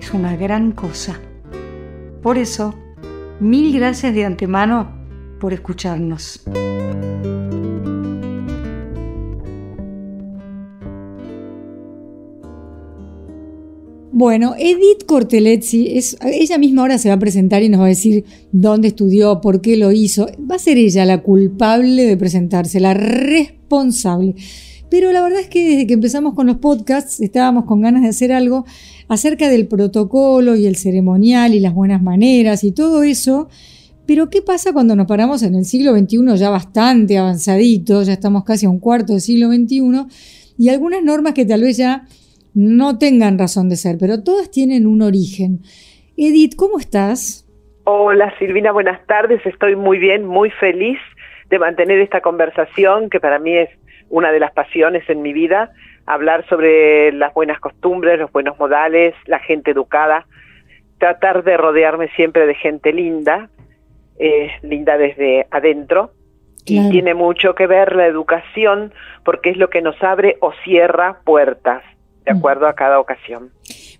es una gran cosa. Por eso, mil gracias de antemano por escucharnos. Bueno, Edith Cortelezzi, es, ella misma ahora se va a presentar y nos va a decir dónde estudió, por qué lo hizo. Va a ser ella la culpable de presentarse, la responsable. Pero la verdad es que desde que empezamos con los podcasts estábamos con ganas de hacer algo acerca del protocolo y el ceremonial y las buenas maneras y todo eso. Pero ¿qué pasa cuando nos paramos en el siglo XXI ya bastante avanzadito, ya estamos casi a un cuarto del siglo XXI, y algunas normas que tal vez ya no tengan razón de ser, pero todas tienen un origen. Edith, ¿cómo estás? Hola Silvina, buenas tardes, estoy muy bien, muy feliz de mantener esta conversación que para mí es una de las pasiones en mi vida, hablar sobre las buenas costumbres, los buenos modales, la gente educada, tratar de rodearme siempre de gente linda, eh, linda desde adentro, y tiene mucho que ver la educación porque es lo que nos abre o cierra puertas, de mm. acuerdo a cada ocasión.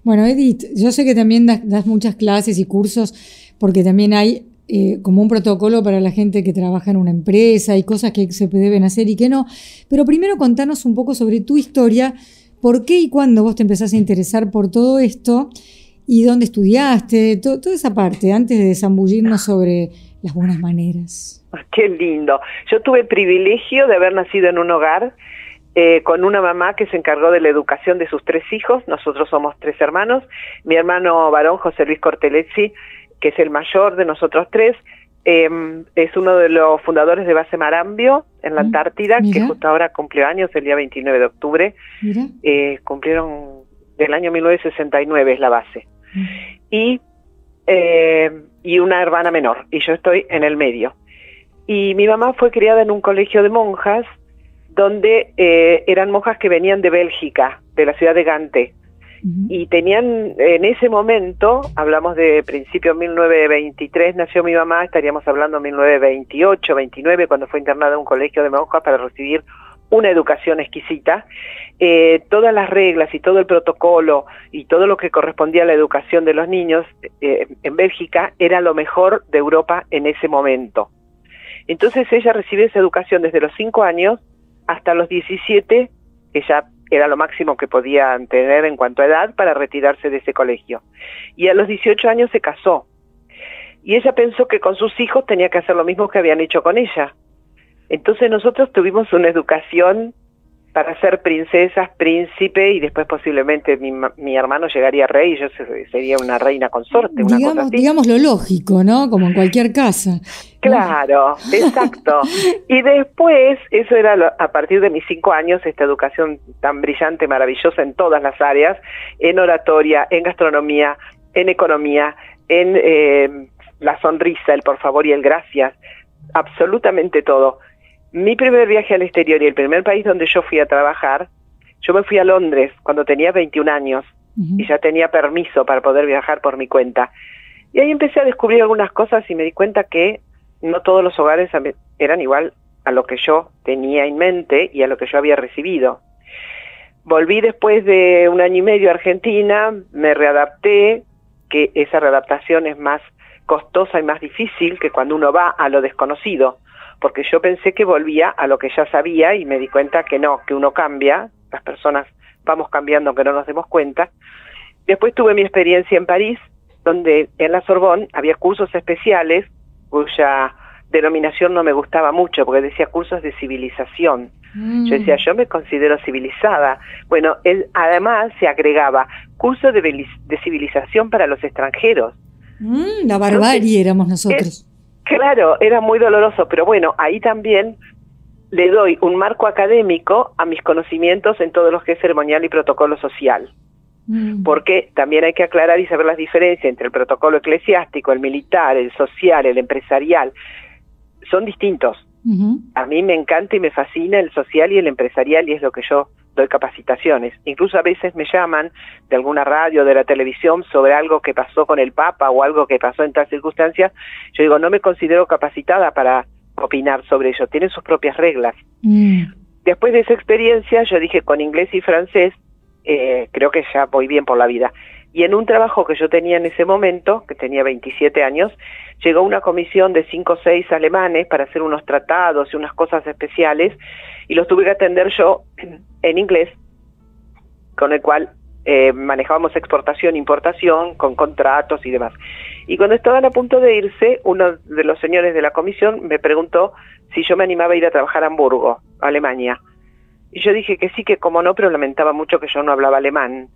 Bueno, Edith, yo sé que también das muchas clases y cursos porque también hay eh, como un protocolo para la gente que trabaja en una empresa y cosas que se deben hacer y que no. Pero primero contanos un poco sobre tu historia, por qué y cuándo vos te empezás a interesar por todo esto y dónde estudiaste, toda esa parte, antes de zambullirnos sobre las buenas maneras. Ah, qué lindo. Yo tuve el privilegio de haber nacido en un hogar eh, con una mamá que se encargó de la educación de sus tres hijos, nosotros somos tres hermanos, mi hermano varón José Luis Cortelezzi que es el mayor de nosotros tres, em, es uno de los fundadores de Base Marambio en la mm, Antártida, que justo ahora cumplió años, el día 29 de octubre. Eh, cumplieron del año 1969 es la base. Mm. Y, em, y una hermana menor, y yo estoy en el medio. Y mi mamá fue criada en un colegio de monjas, donde eh, eran monjas que venían de Bélgica, de la ciudad de Gante y tenían en ese momento, hablamos de principio 1923, nació mi mamá, estaríamos hablando 1928, 29, cuando fue internada en un colegio de monjas para recibir una educación exquisita, eh, todas las reglas y todo el protocolo y todo lo que correspondía a la educación de los niños eh, en Bélgica era lo mejor de Europa en ese momento. Entonces ella recibe esa educación desde los 5 años hasta los 17, que ya era lo máximo que podían tener en cuanto a edad para retirarse de ese colegio. Y a los 18 años se casó. Y ella pensó que con sus hijos tenía que hacer lo mismo que habían hecho con ella. Entonces nosotros tuvimos una educación para ser princesas, príncipe y después posiblemente mi, mi hermano llegaría rey y yo sería una reina consorte. Una digamos, cosa digamos lo lógico, ¿no? Como en cualquier casa. Claro, exacto. y después, eso era a partir de mis cinco años, esta educación tan brillante, maravillosa en todas las áreas, en oratoria, en gastronomía, en economía, en eh, la sonrisa, el por favor y el gracias, absolutamente todo mi primer viaje al exterior y el primer país donde yo fui a trabajar, yo me fui a Londres cuando tenía 21 años y ya tenía permiso para poder viajar por mi cuenta. Y ahí empecé a descubrir algunas cosas y me di cuenta que no todos los hogares eran igual a lo que yo tenía en mente y a lo que yo había recibido. Volví después de un año y medio a Argentina, me readapté, que esa readaptación es más costosa y más difícil que cuando uno va a lo desconocido porque yo pensé que volvía a lo que ya sabía y me di cuenta que no, que uno cambia, las personas vamos cambiando aunque no nos demos cuenta. Después tuve mi experiencia en París, donde en la Sorbonne había cursos especiales cuya denominación no me gustaba mucho porque decía cursos de civilización. Yo decía, mm. yo me considero civilizada. Bueno, él además se agregaba cursos de, de civilización para los extranjeros. Mm, la barbarie éramos nosotros. Claro, era muy doloroso, pero bueno, ahí también le doy un marco académico a mis conocimientos en todo lo que es ceremonial y protocolo social. Mm. Porque también hay que aclarar y saber las diferencias entre el protocolo eclesiástico, el militar, el social, el empresarial. Son distintos. A mí me encanta y me fascina el social y el empresarial y es lo que yo doy capacitaciones. Incluso a veces me llaman de alguna radio, de la televisión, sobre algo que pasó con el Papa o algo que pasó en tal circunstancia. Yo digo, no me considero capacitada para opinar sobre ello, tienen sus propias reglas. Mm. Después de esa experiencia, yo dije, con inglés y francés, eh, creo que ya voy bien por la vida. Y en un trabajo que yo tenía en ese momento, que tenía 27 años, llegó una comisión de 5 o 6 alemanes para hacer unos tratados y unas cosas especiales, y los tuve que atender yo en inglés, con el cual eh, manejábamos exportación, importación, con contratos y demás. Y cuando estaban a punto de irse, uno de los señores de la comisión me preguntó si yo me animaba a ir a trabajar a Hamburgo, Alemania. Y yo dije que sí, que como no, pero lamentaba mucho que yo no hablaba alemán.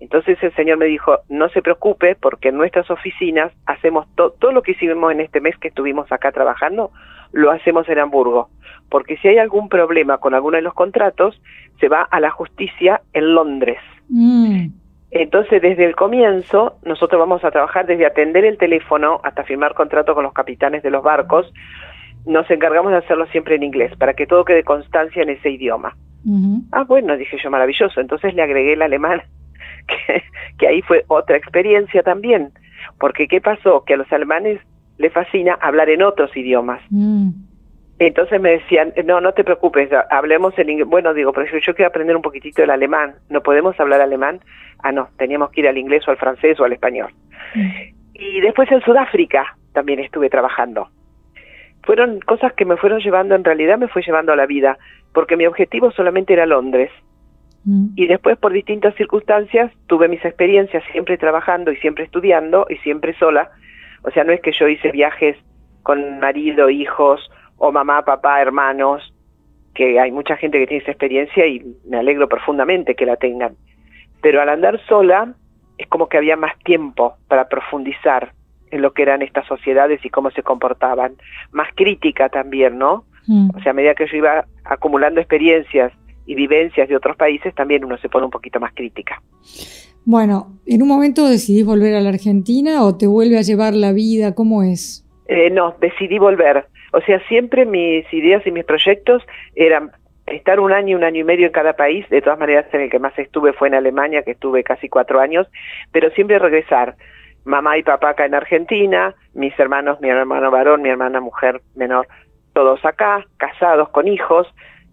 Entonces el señor me dijo, no se preocupe, porque en nuestras oficinas hacemos todo lo que hicimos en este mes que estuvimos acá trabajando, lo hacemos en Hamburgo. Porque si hay algún problema con alguno de los contratos, se va a la justicia en Londres. Mm. Entonces, desde el comienzo, nosotros vamos a trabajar desde atender el teléfono hasta firmar contrato con los capitanes de los barcos. Nos encargamos de hacerlo siempre en inglés, para que todo quede constancia en ese idioma. Ah, bueno, dije yo, maravilloso. Entonces le agregué el alemán, que, ahí fue otra experiencia también. Porque ¿qué pasó? Que a los alemanes les fascina hablar en otros idiomas. Mm. Entonces me decían, no, no te preocupes, hablemos en inglés. Bueno, digo, pero yo quiero aprender un poquitito el alemán. ¿No podemos hablar alemán? Ah, no, teníamos que ir al inglés o al francés o al español. Mm. Y después en Sudáfrica también estuve trabajando. Fueron cosas que me fueron llevando, en realidad me fue llevando a la vida, porque mi objetivo solamente era Londres. Mm. Y después, por distintas circunstancias, tuve mis experiencias siempre trabajando y siempre estudiando y siempre sola. O sea, no es que yo hice viajes con marido, hijos o mamá, papá, hermanos, que hay mucha gente que tiene esa experiencia y me alegro profundamente que la tengan. Pero al andar sola es como que había más tiempo para profundizar en lo que eran estas sociedades y cómo se comportaban. Más crítica también, ¿no? Mm. O sea, a medida que yo iba acumulando experiencias y vivencias de otros países, también uno se pone un poquito más crítica. Bueno, ¿en un momento decidís volver a la Argentina o te vuelve a llevar la vida? ¿Cómo es? Eh, no, decidí volver. O sea, siempre mis ideas y mis proyectos eran estar un año, un año y medio en cada país. De todas maneras, en el que más estuve fue en Alemania, que estuve casi cuatro años, pero siempre regresar. Mamá y papá acá en Argentina, mis hermanos, mi hermano varón, mi hermana mujer menor, todos acá, casados con hijos,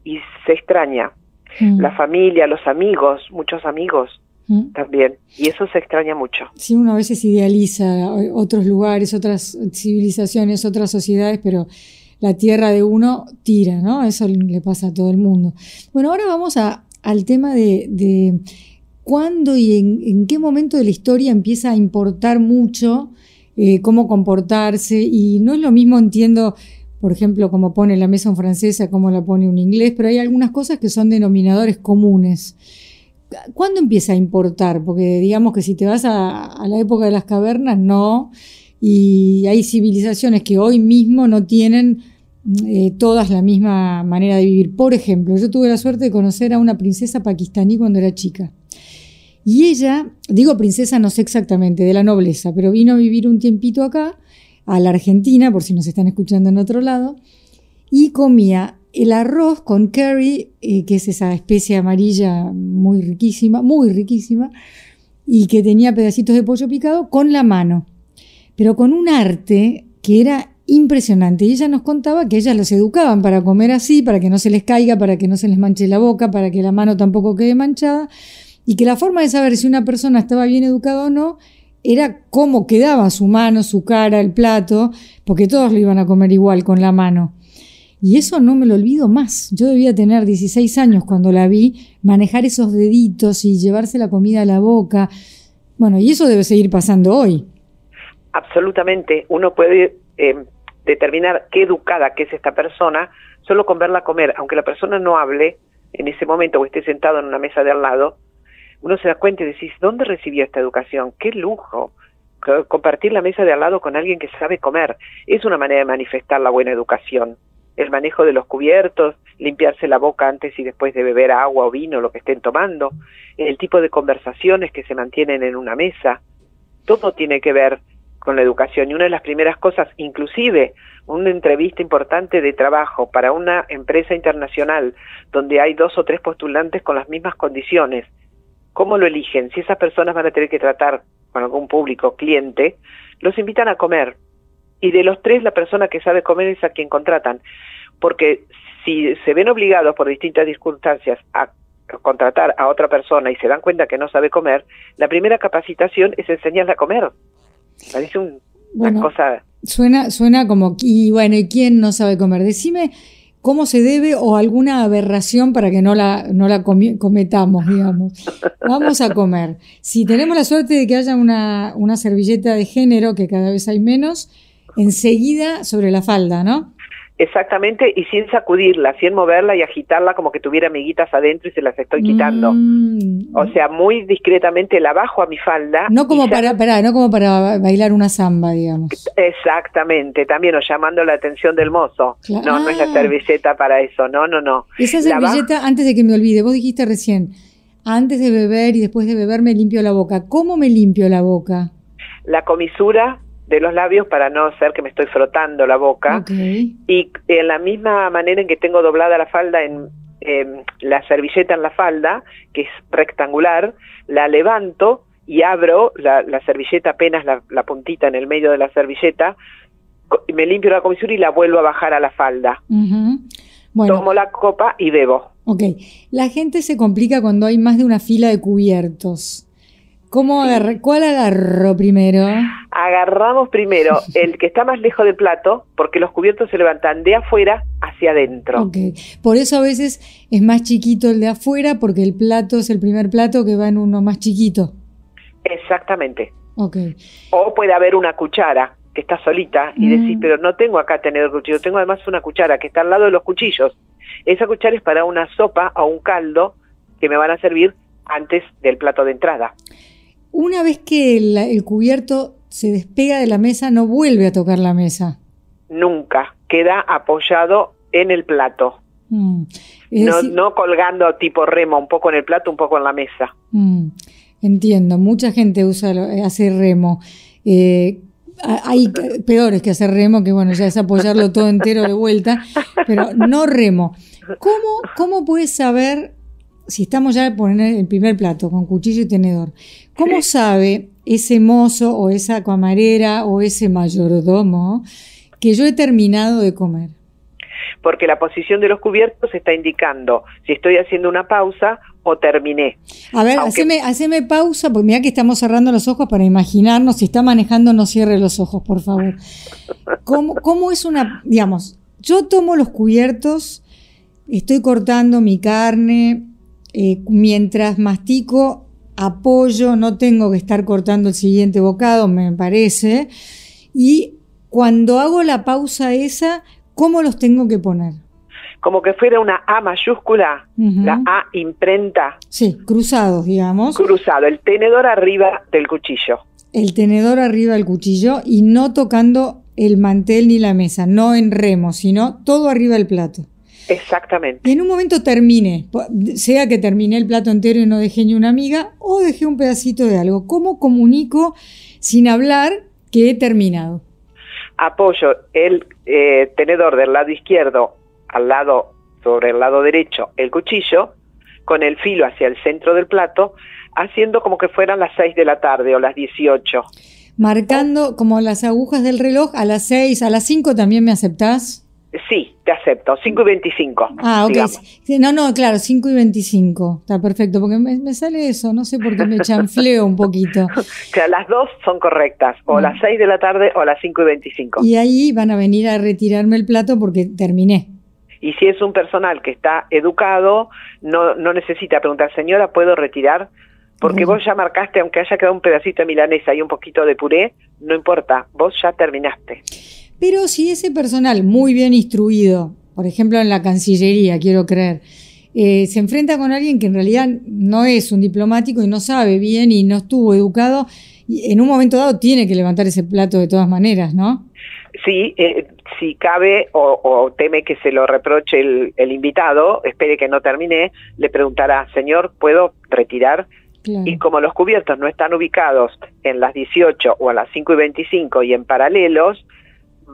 y se extraña. Mm. La familia, los amigos, muchos amigos mm. también. Y eso se extraña mucho. Sí, uno a veces idealiza otros lugares, otras civilizaciones, otras sociedades, pero la tierra de uno tira, ¿no? Eso le pasa a todo el mundo. Bueno, ahora vamos a, al tema de, de cuándo y en, qué momento de la historia empieza a importar mucho eh, cómo comportarse. Y no es lo mismo, entiendo, por ejemplo, como pone la mesa en francesa, como la pone un inglés, pero hay algunas cosas que son denominadores comunes. ¿Cuándo empieza a importar? Porque digamos que si te vas a, la época de las cavernas, no. Y hay civilizaciones que hoy mismo no tienen eh, todas la misma manera de vivir. Por ejemplo, yo tuve la suerte de conocer a una princesa pakistaní cuando era chica. Y ella, digo princesa, no sé exactamente, de la nobleza, pero vino a vivir un tiempito acá, a la Argentina, por si nos están escuchando en otro lado, y comía el arroz con curry, eh, que es esa especie amarilla muy riquísima, muy riquísima, y que tenía pedacitos de pollo picado con la mano, pero con un arte que era impresionante. Y ella nos contaba que ellas los educaban para comer así, para que no se les caiga, para que no se les manche la boca, para que la mano tampoco quede manchada, y que la forma de saber si una persona estaba bien educada o no era cómo quedaba su mano, su cara, el plato, porque todos lo iban a comer igual con la mano. Y eso no me lo olvido más. Yo debía tener 16 años cuando la vi, manejar esos deditos y llevarse la comida a la boca. Bueno, y eso debe seguir pasando hoy. Absolutamente. Uno puede eh, determinar qué educada que es esta persona solo con verla comer, aunque la persona no hable en ese momento o esté sentado en una mesa de al lado, uno se da cuenta y decís, ¿dónde recibió esta educación? ¡Qué lujo! Compartir la mesa de al lado con alguien que sabe comer es una manera de manifestar la buena educación el manejo de los cubiertos, limpiarse la boca antes y después de beber agua o vino, lo que estén tomando, el tipo de conversaciones que se mantienen en una mesa. Todo tiene que ver con la educación y una de las primeras cosas, inclusive una entrevista importante de trabajo para una empresa internacional donde hay dos o tres postulantes con las mismas condiciones, ¿cómo lo eligen? Si esas personas van a tener que tratar con algún público, cliente, los invitan a comer. Y de los tres, la persona que sabe comer es a quien contratan. Porque si se ven obligados por distintas circunstancias a contratar a otra persona y se dan cuenta que no sabe comer, la primera capacitación es enseñarle a comer. Parece una cosa... Suena, suena como, y bueno, ¿y quién no sabe comer? Decime cómo se debe o alguna aberración para que no la, no la cometamos, digamos. Vamos a comer. Si tenemos la suerte de que haya una, una servilleta de género, que cada vez hay menos, enseguida sobre la falda, ¿no? Exactamente, y sin sacudirla, sin moverla y agitarla como que tuviera amiguitas adentro y se las estoy quitando. Mm. O sea, muy discretamente la bajo a mi falda. No como para, para, no como para bailar una samba, digamos. Exactamente, también o llamando la atención del mozo. No, no es la ah. servilleta para eso, no, no, no. Esa servilleta, antes de que me olvide, vos dijiste recién, antes de beber y después de beber me limpio la boca. ¿Cómo me limpio la boca? La comisura de los labios para no ser que me estoy frotando la boca. Y en la misma manera en que tengo doblada la falda en la servilleta en la falda, que es rectangular, la levanto y abro la, servilleta apenas la, puntita en el medio de la servilleta, me limpio la comisura y la vuelvo a bajar a la falda. Tomo la copa y bebo. Ok, la gente se complica cuando hay más de una fila de cubiertos. ¿Cómo ¿Cuál agarro primero? Agarramos primero el que está más lejos del plato, porque los cubiertos se levantan de afuera hacia adentro. Ok, por eso a veces es más chiquito el de afuera, porque el plato es el primer plato que va en uno más chiquito. Exactamente. Ok. O puede haber una cuchara que está solita y mm. pero no tengo acá tenedor cuchillo, tengo además una cuchara que está al lado de los cuchillos. Esa cuchara es para una sopa o un caldo que me van a servir antes del plato de entrada. Una vez que el, cubierto se despega de la mesa, no vuelve a tocar la mesa. Nunca, queda apoyado en el plato. Mm. No, colgando tipo remo, un poco en el plato, un poco en la mesa. Mm. Entiendo, mucha gente usa, hace remo. Eh, hay peores que hacer remo, que bueno, ya es apoyarlo todo entero de vuelta, pero no remo. ¿Cómo, cómo puedes saber si estamos ya poner el primer plato con cuchillo y tenedor, ¿cómo sabe ese mozo o esa camarera o ese mayordomo que yo he terminado de comer? Porque la posición de los cubiertos está indicando si estoy haciendo una pausa o terminé. A ver, haceme, pausa, porque mira que estamos cerrando los ojos para imaginarnos, si está manejando no cierre los ojos, por favor. ¿Cómo, cómo es una, digamos, yo tomo los cubiertos, estoy cortando mi carne, eh, mientras mastico, apoyo, no tengo que estar cortando el siguiente bocado, me parece. Y cuando hago la pausa esa, ¿cómo los tengo que poner? Como que fuera una A mayúscula, la A imprenta. Sí, cruzados, digamos. Cruzado, el tenedor arriba del cuchillo. El tenedor arriba del cuchillo y no tocando el mantel ni la mesa, no en remo, sino todo arriba del plato. Exactamente. Y en un momento termine, sea que terminé el plato entero y no dejé ni una amiga, o dejé un pedacito de algo. ¿Cómo comunico sin hablar que he terminado? Apoyo el eh, tenedor del lado izquierdo al lado, sobre el lado derecho, el cuchillo, con el filo hacia el centro del plato, haciendo como que fueran las 6 de la tarde o las 18. Marcando como las agujas del reloj a las 6, a las 5 también me aceptás. Sí, te acepto, 5 y 25. Ah, ok. No, no, claro, 5 y 25. Está perfecto, porque me, sale eso, no sé por qué me chanfleo un poquito. Que las dos son correctas, o las 6 de la tarde o las 5 y 25. Y ahí van a venir a retirarme el plato porque terminé. Y si es un personal que está educado, no, no necesita preguntar, señora, ¿puedo retirar? Porque vos ya marcaste, aunque haya quedado un pedacito de milanesa y un poquito de puré, no importa, vos ya terminaste. Pero si ese personal muy bien instruido, por ejemplo en la Cancillería, quiero creer, eh, se enfrenta con alguien que en realidad no es un diplomático y no sabe bien y no estuvo educado, y en un momento dado tiene que levantar ese plato de todas maneras, ¿no? Sí, eh, si cabe o, teme que se lo reproche el, el, invitado, espere que no termine, le preguntará, señor, ¿puedo retirar? Y como los cubiertos no están ubicados en las 18 o a las 5 y 25 y en paralelos,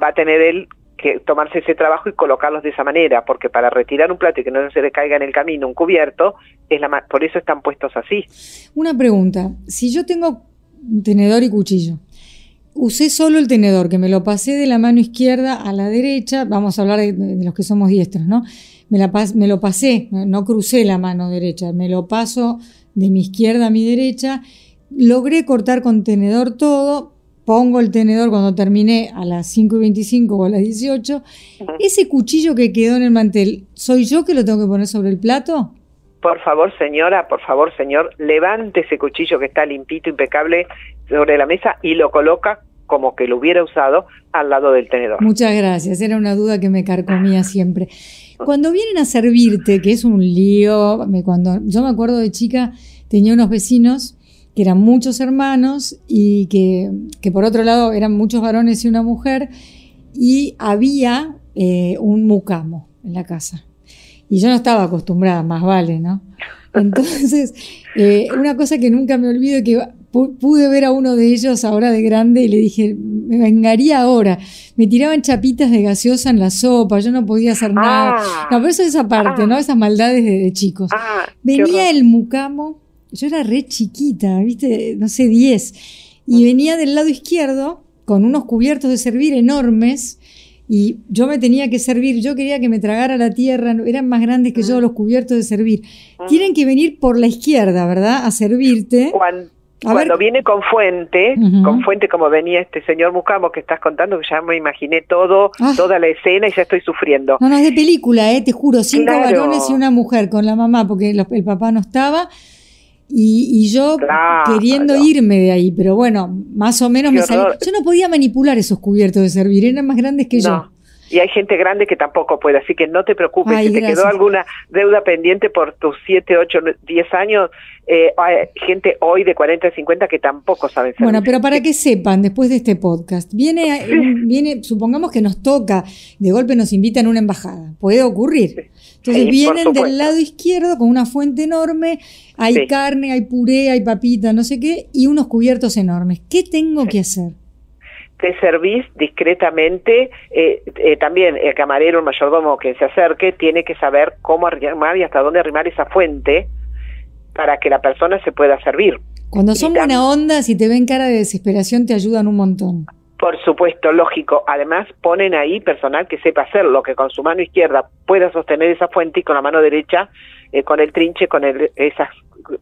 va a tener él que tomarse ese trabajo y colocarlos de esa manera, porque para retirar un plato y que no se le caiga en el camino un cubierto, es la por eso están puestos así. Una pregunta, si yo tengo tenedor y cuchillo, usé solo el tenedor, que me lo pasé de la mano izquierda a la derecha, vamos a hablar de, los que somos diestros, ¿no? Me, la me lo pasé, no crucé la mano derecha, me lo paso de mi izquierda a mi derecha, logré cortar con tenedor todo, pongo el tenedor cuando terminé a las 5 y 25 o a las 18, ese cuchillo que quedó en el mantel, ¿soy yo que lo tengo que poner sobre el plato? Por favor, señora, por favor, señor, levante ese cuchillo que está limpito, impecable sobre la mesa y lo coloca como que lo hubiera usado al lado del tenedor. Muchas gracias, era una duda que me carcomía siempre. Cuando vienen a servirte, que es un lío, cuando yo me acuerdo de chica, tenía unos vecinos que eran muchos hermanos y que, que, por otro lado eran muchos varones y una mujer, y había eh, un mucamo en la casa. Y yo no estaba acostumbrada, más vale, ¿no? Entonces, eh, una cosa que nunca me olvido que pude ver a uno de ellos ahora de grande y le dije, me vengaría ahora. Me tiraban chapitas de gaseosa en la sopa, yo no podía hacer nada. Ah. no, pero eso es esa parte, ¿no? Esas maldades de, chicos. Ah, Venía el mucamo yo era re chiquita, viste, no sé, 10, y venía del lado izquierdo con unos cubiertos de servir enormes y yo me tenía que servir, yo quería que me tragara la tierra, eran más grandes que yo los cubiertos de servir. Tienen que venir por la izquierda, ¿verdad? A servirte. Cuando, viene con fuente, con fuente como venía este señor Mucamo que estás contando, que ya me imaginé todo, ah. toda la escena y ya estoy sufriendo. No, no, es de película, eh, te juro, cinco varones y una mujer con la mamá porque el papá no estaba y, yo queriendo irme de ahí, pero bueno, más o menos me salí. Yo no podía manipular esos cubiertos de servir, eran más grandes que yo. Y hay gente grande que tampoco puede, así que no te preocupes. si te quedó alguna deuda pendiente por tus 7, 8, 10 años, eh, hay gente hoy de 40, 50 que tampoco servir. Bueno, pero para que sepan, después de este podcast, viene, viene, supongamos que nos toca, de golpe nos invitan a una embajada, puede ocurrir. Entonces vienen del lado izquierdo con una fuente enorme, hay carne, hay puré, hay papita, no sé qué, y unos cubiertos enormes. ¿Qué tengo que hacer? Te servís discretamente, eh, eh, también el camarero, el mayordomo que se acerque, tiene que saber cómo arrimar y hasta dónde arrimar esa fuente para que la persona se pueda servir. Cuando son buena onda, si te ven cara de desesperación, te ayudan un montón. Por supuesto, lógico. Además, ponen ahí personal que sepa hacerlo, que con su mano izquierda pueda sostener esa fuente y con la mano derecha, eh, con el trinche, con esas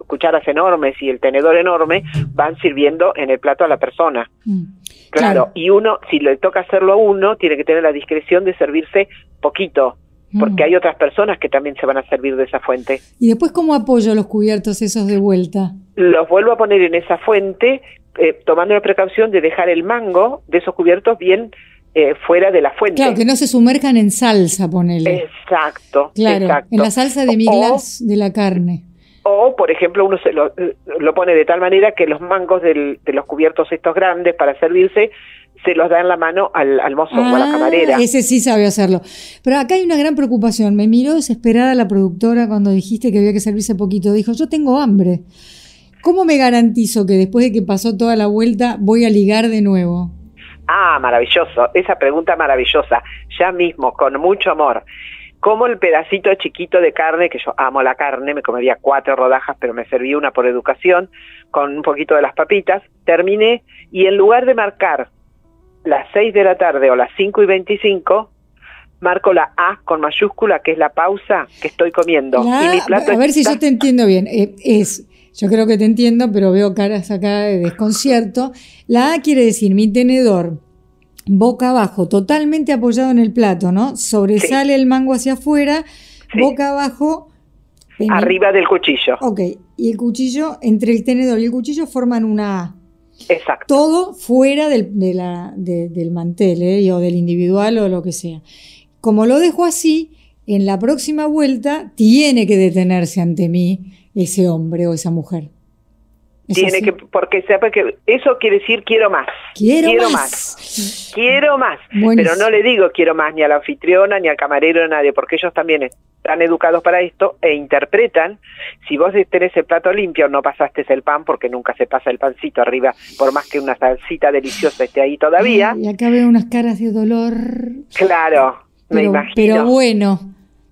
cucharas enormes y el tenedor enorme, van sirviendo en el plato a la persona. Mm. Claro, y uno, si le toca hacerlo a uno, tiene que tener la discreción de servirse poquito, porque mm. hay otras personas que también se van a servir de esa fuente. ¿Y después cómo apoyo los cubiertos esos de vuelta? Los vuelvo a poner en esa fuente eh, tomando la precaución de dejar el mango de esos cubiertos bien eh, fuera de la fuente. Claro, que no se sumerjan en salsa, ponele. Exacto. Claro, en la salsa de miglas de la carne. O, por ejemplo, uno se lo, lo pone de tal manera que los mangos del, de los cubiertos estos grandes para servirse se los da en la mano al, al mozo o a la ah, camarera. Ese sí sabe hacerlo. Pero acá hay una gran preocupación. Me miró desesperada la productora cuando dijiste que había que servirse poquito. Dijo, yo tengo hambre. ¿Cómo me garantizo que después de que pasó toda la vuelta voy a ligar de nuevo? Ah, maravilloso, esa pregunta maravillosa, ya mismo, con mucho amor. Como el pedacito chiquito de carne, que yo amo la carne, me comería cuatro rodajas, pero me serví una por educación, con un poquito de las papitas, terminé y en lugar de marcar las seis de la tarde o las cinco y veinticinco, marco la A con mayúscula, que es la pausa que estoy comiendo. a ver si yo te entiendo bien. Eh, es yo creo que te entiendo, pero veo caras acá de desconcierto. La A quiere decir mi tenedor boca abajo, totalmente apoyado en el plato, ¿no? Sobresale el mango hacia afuera, boca abajo. Arriba del cuchillo. Ok, y el cuchillo, entre el tenedor y el cuchillo forman una A. Exacto. Todo fuera del, del mantel, ¿eh? o del individual o lo que sea. Como lo dejo así, en la próxima vuelta tiene que detenerse ante mí ese hombre o esa mujer. Tiene que, porque sepa que eso quiere decir quiero más. Quiero, más. quiero más. Pero no le digo quiero más ni a la anfitriona, ni al camarero, ni a nadie, porque ellos también están educados para esto e interpretan. Si vos tenés el plato limpio, no pasaste el pan, porque nunca se pasa el pancito arriba, por más que una salsita deliciosa esté ahí todavía. Y acá veo unas caras de dolor. Claro, me Pero, imagino. pero bueno.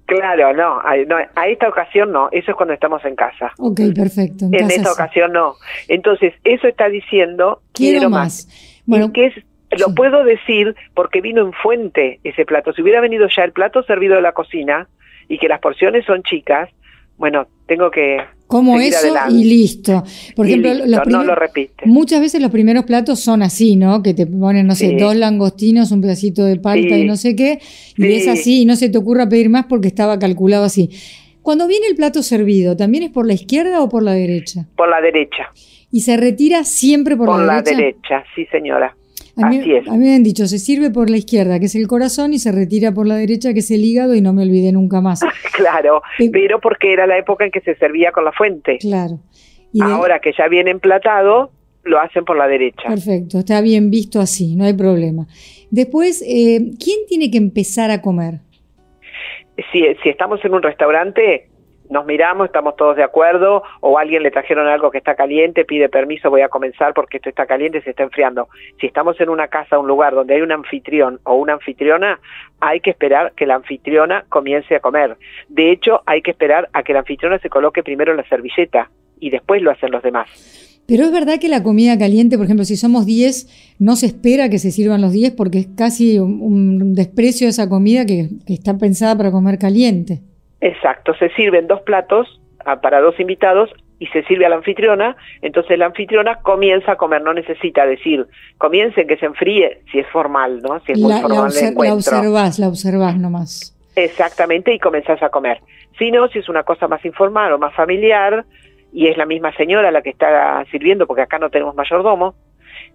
Claro, no a, no, a esta ocasión no, eso es cuando estamos en casa. Ok, perfecto. En, esta ocasión no. Entonces, eso está diciendo Quiero, quiero, más. Bueno, que es, lo sí. puedo decir porque vino en fuente ese plato. Si hubiera venido ya el plato servido de la cocina y que las porciones son chicas, bueno, tengo que como eso adelante. y listo. Por Y ejemplo, listo, los no lo repite. muchas veces los primeros platos son así, ¿no? Que te ponen, no sé, Sí. dos langostinos, un pedacito de palta Sí. y no sé qué, y Sí. es así, y no se te ocurra pedir más porque estaba calculado así. Cuando viene el plato servido, ¿también es por la izquierda o por la derecha? Por la derecha, Y se retira siempre por, por, la, la derecha. derecha, sí señora. A mí, Así es. a mí me han dicho, se sirve por la izquierda, que es el corazón, y se retira por la derecha, que es el hígado, y no me olvidé nunca más. Claro, pero porque era la época en que se servía con la fuente. Claro. Y de- Ahora que ya viene emplatado, lo hacen por la derecha. Perfecto, está bien visto así, no hay problema. Después, eh, ¿quién tiene que empezar a comer? si, si estamos en un restaurante, nos miramos, estamos todos de acuerdo, o alguien le trajeron algo que está caliente, pide permiso, voy a comenzar porque esto está caliente, se está enfriando. Si estamos en una casa, un lugar donde hay un anfitrión o una anfitriona, hay que esperar que la anfitriona comience a comer. De hecho, hay que esperar a que la anfitriona se coloque primero la servilleta y después lo hacen los demás. Pero es verdad que la comida caliente, por ejemplo, si somos 10, no se espera que se sirvan los 10 porque es casi un, desprecio de esa comida que está pensada para comer caliente. Exacto, se sirven dos platos ah, para dos invitados y se sirve a la anfitriona, entonces la anfitriona comienza a comer, no necesita decir, comiencen que se enfríe, si es formal, ¿no? Si es muy La, la formal el obser- la observás, la observás nomás. Exactamente, y comenzás a comer. Si no, si es una cosa más informal o más familiar, y es la misma señora la que está sirviendo, porque acá no tenemos mayordomo,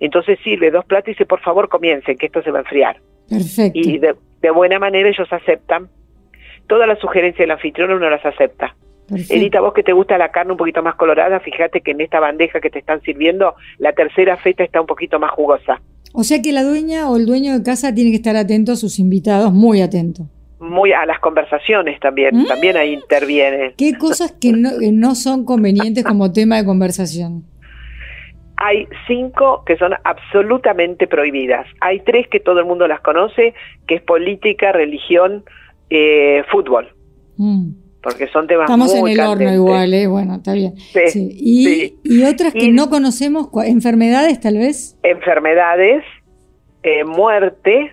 entonces sirve dos platos y dice, por favor comiencen, que esto se va a enfriar. Perfecto. Y de, de buena manera ellos aceptan. Todas las sugerencias del anfitrión uno las acepta. perfecto. Edita, vos que te gusta la carne un poquito más colorada, fíjate que en esta bandeja que te están sirviendo, la tercera feta está un poquito más jugosa. O sea que la dueña o el dueño de casa tiene que estar atento a sus invitados, muy atento. Muy a las conversaciones también, Mm. también ahí interviene. ¿Qué cosas que no, que no son convenientes como tema de conversación? Hay cinco que son absolutamente prohibidas. Hay tres que todo el mundo las conoce, que es política, religión, eh, fútbol, Mm. porque son temas Estamos en el horno igual, ¿eh? Bueno, está bien. Sí, Sí. Y, sí. y otras que Y- no conocemos, enfermedades tal vez. Enfermedades, eh, muerte,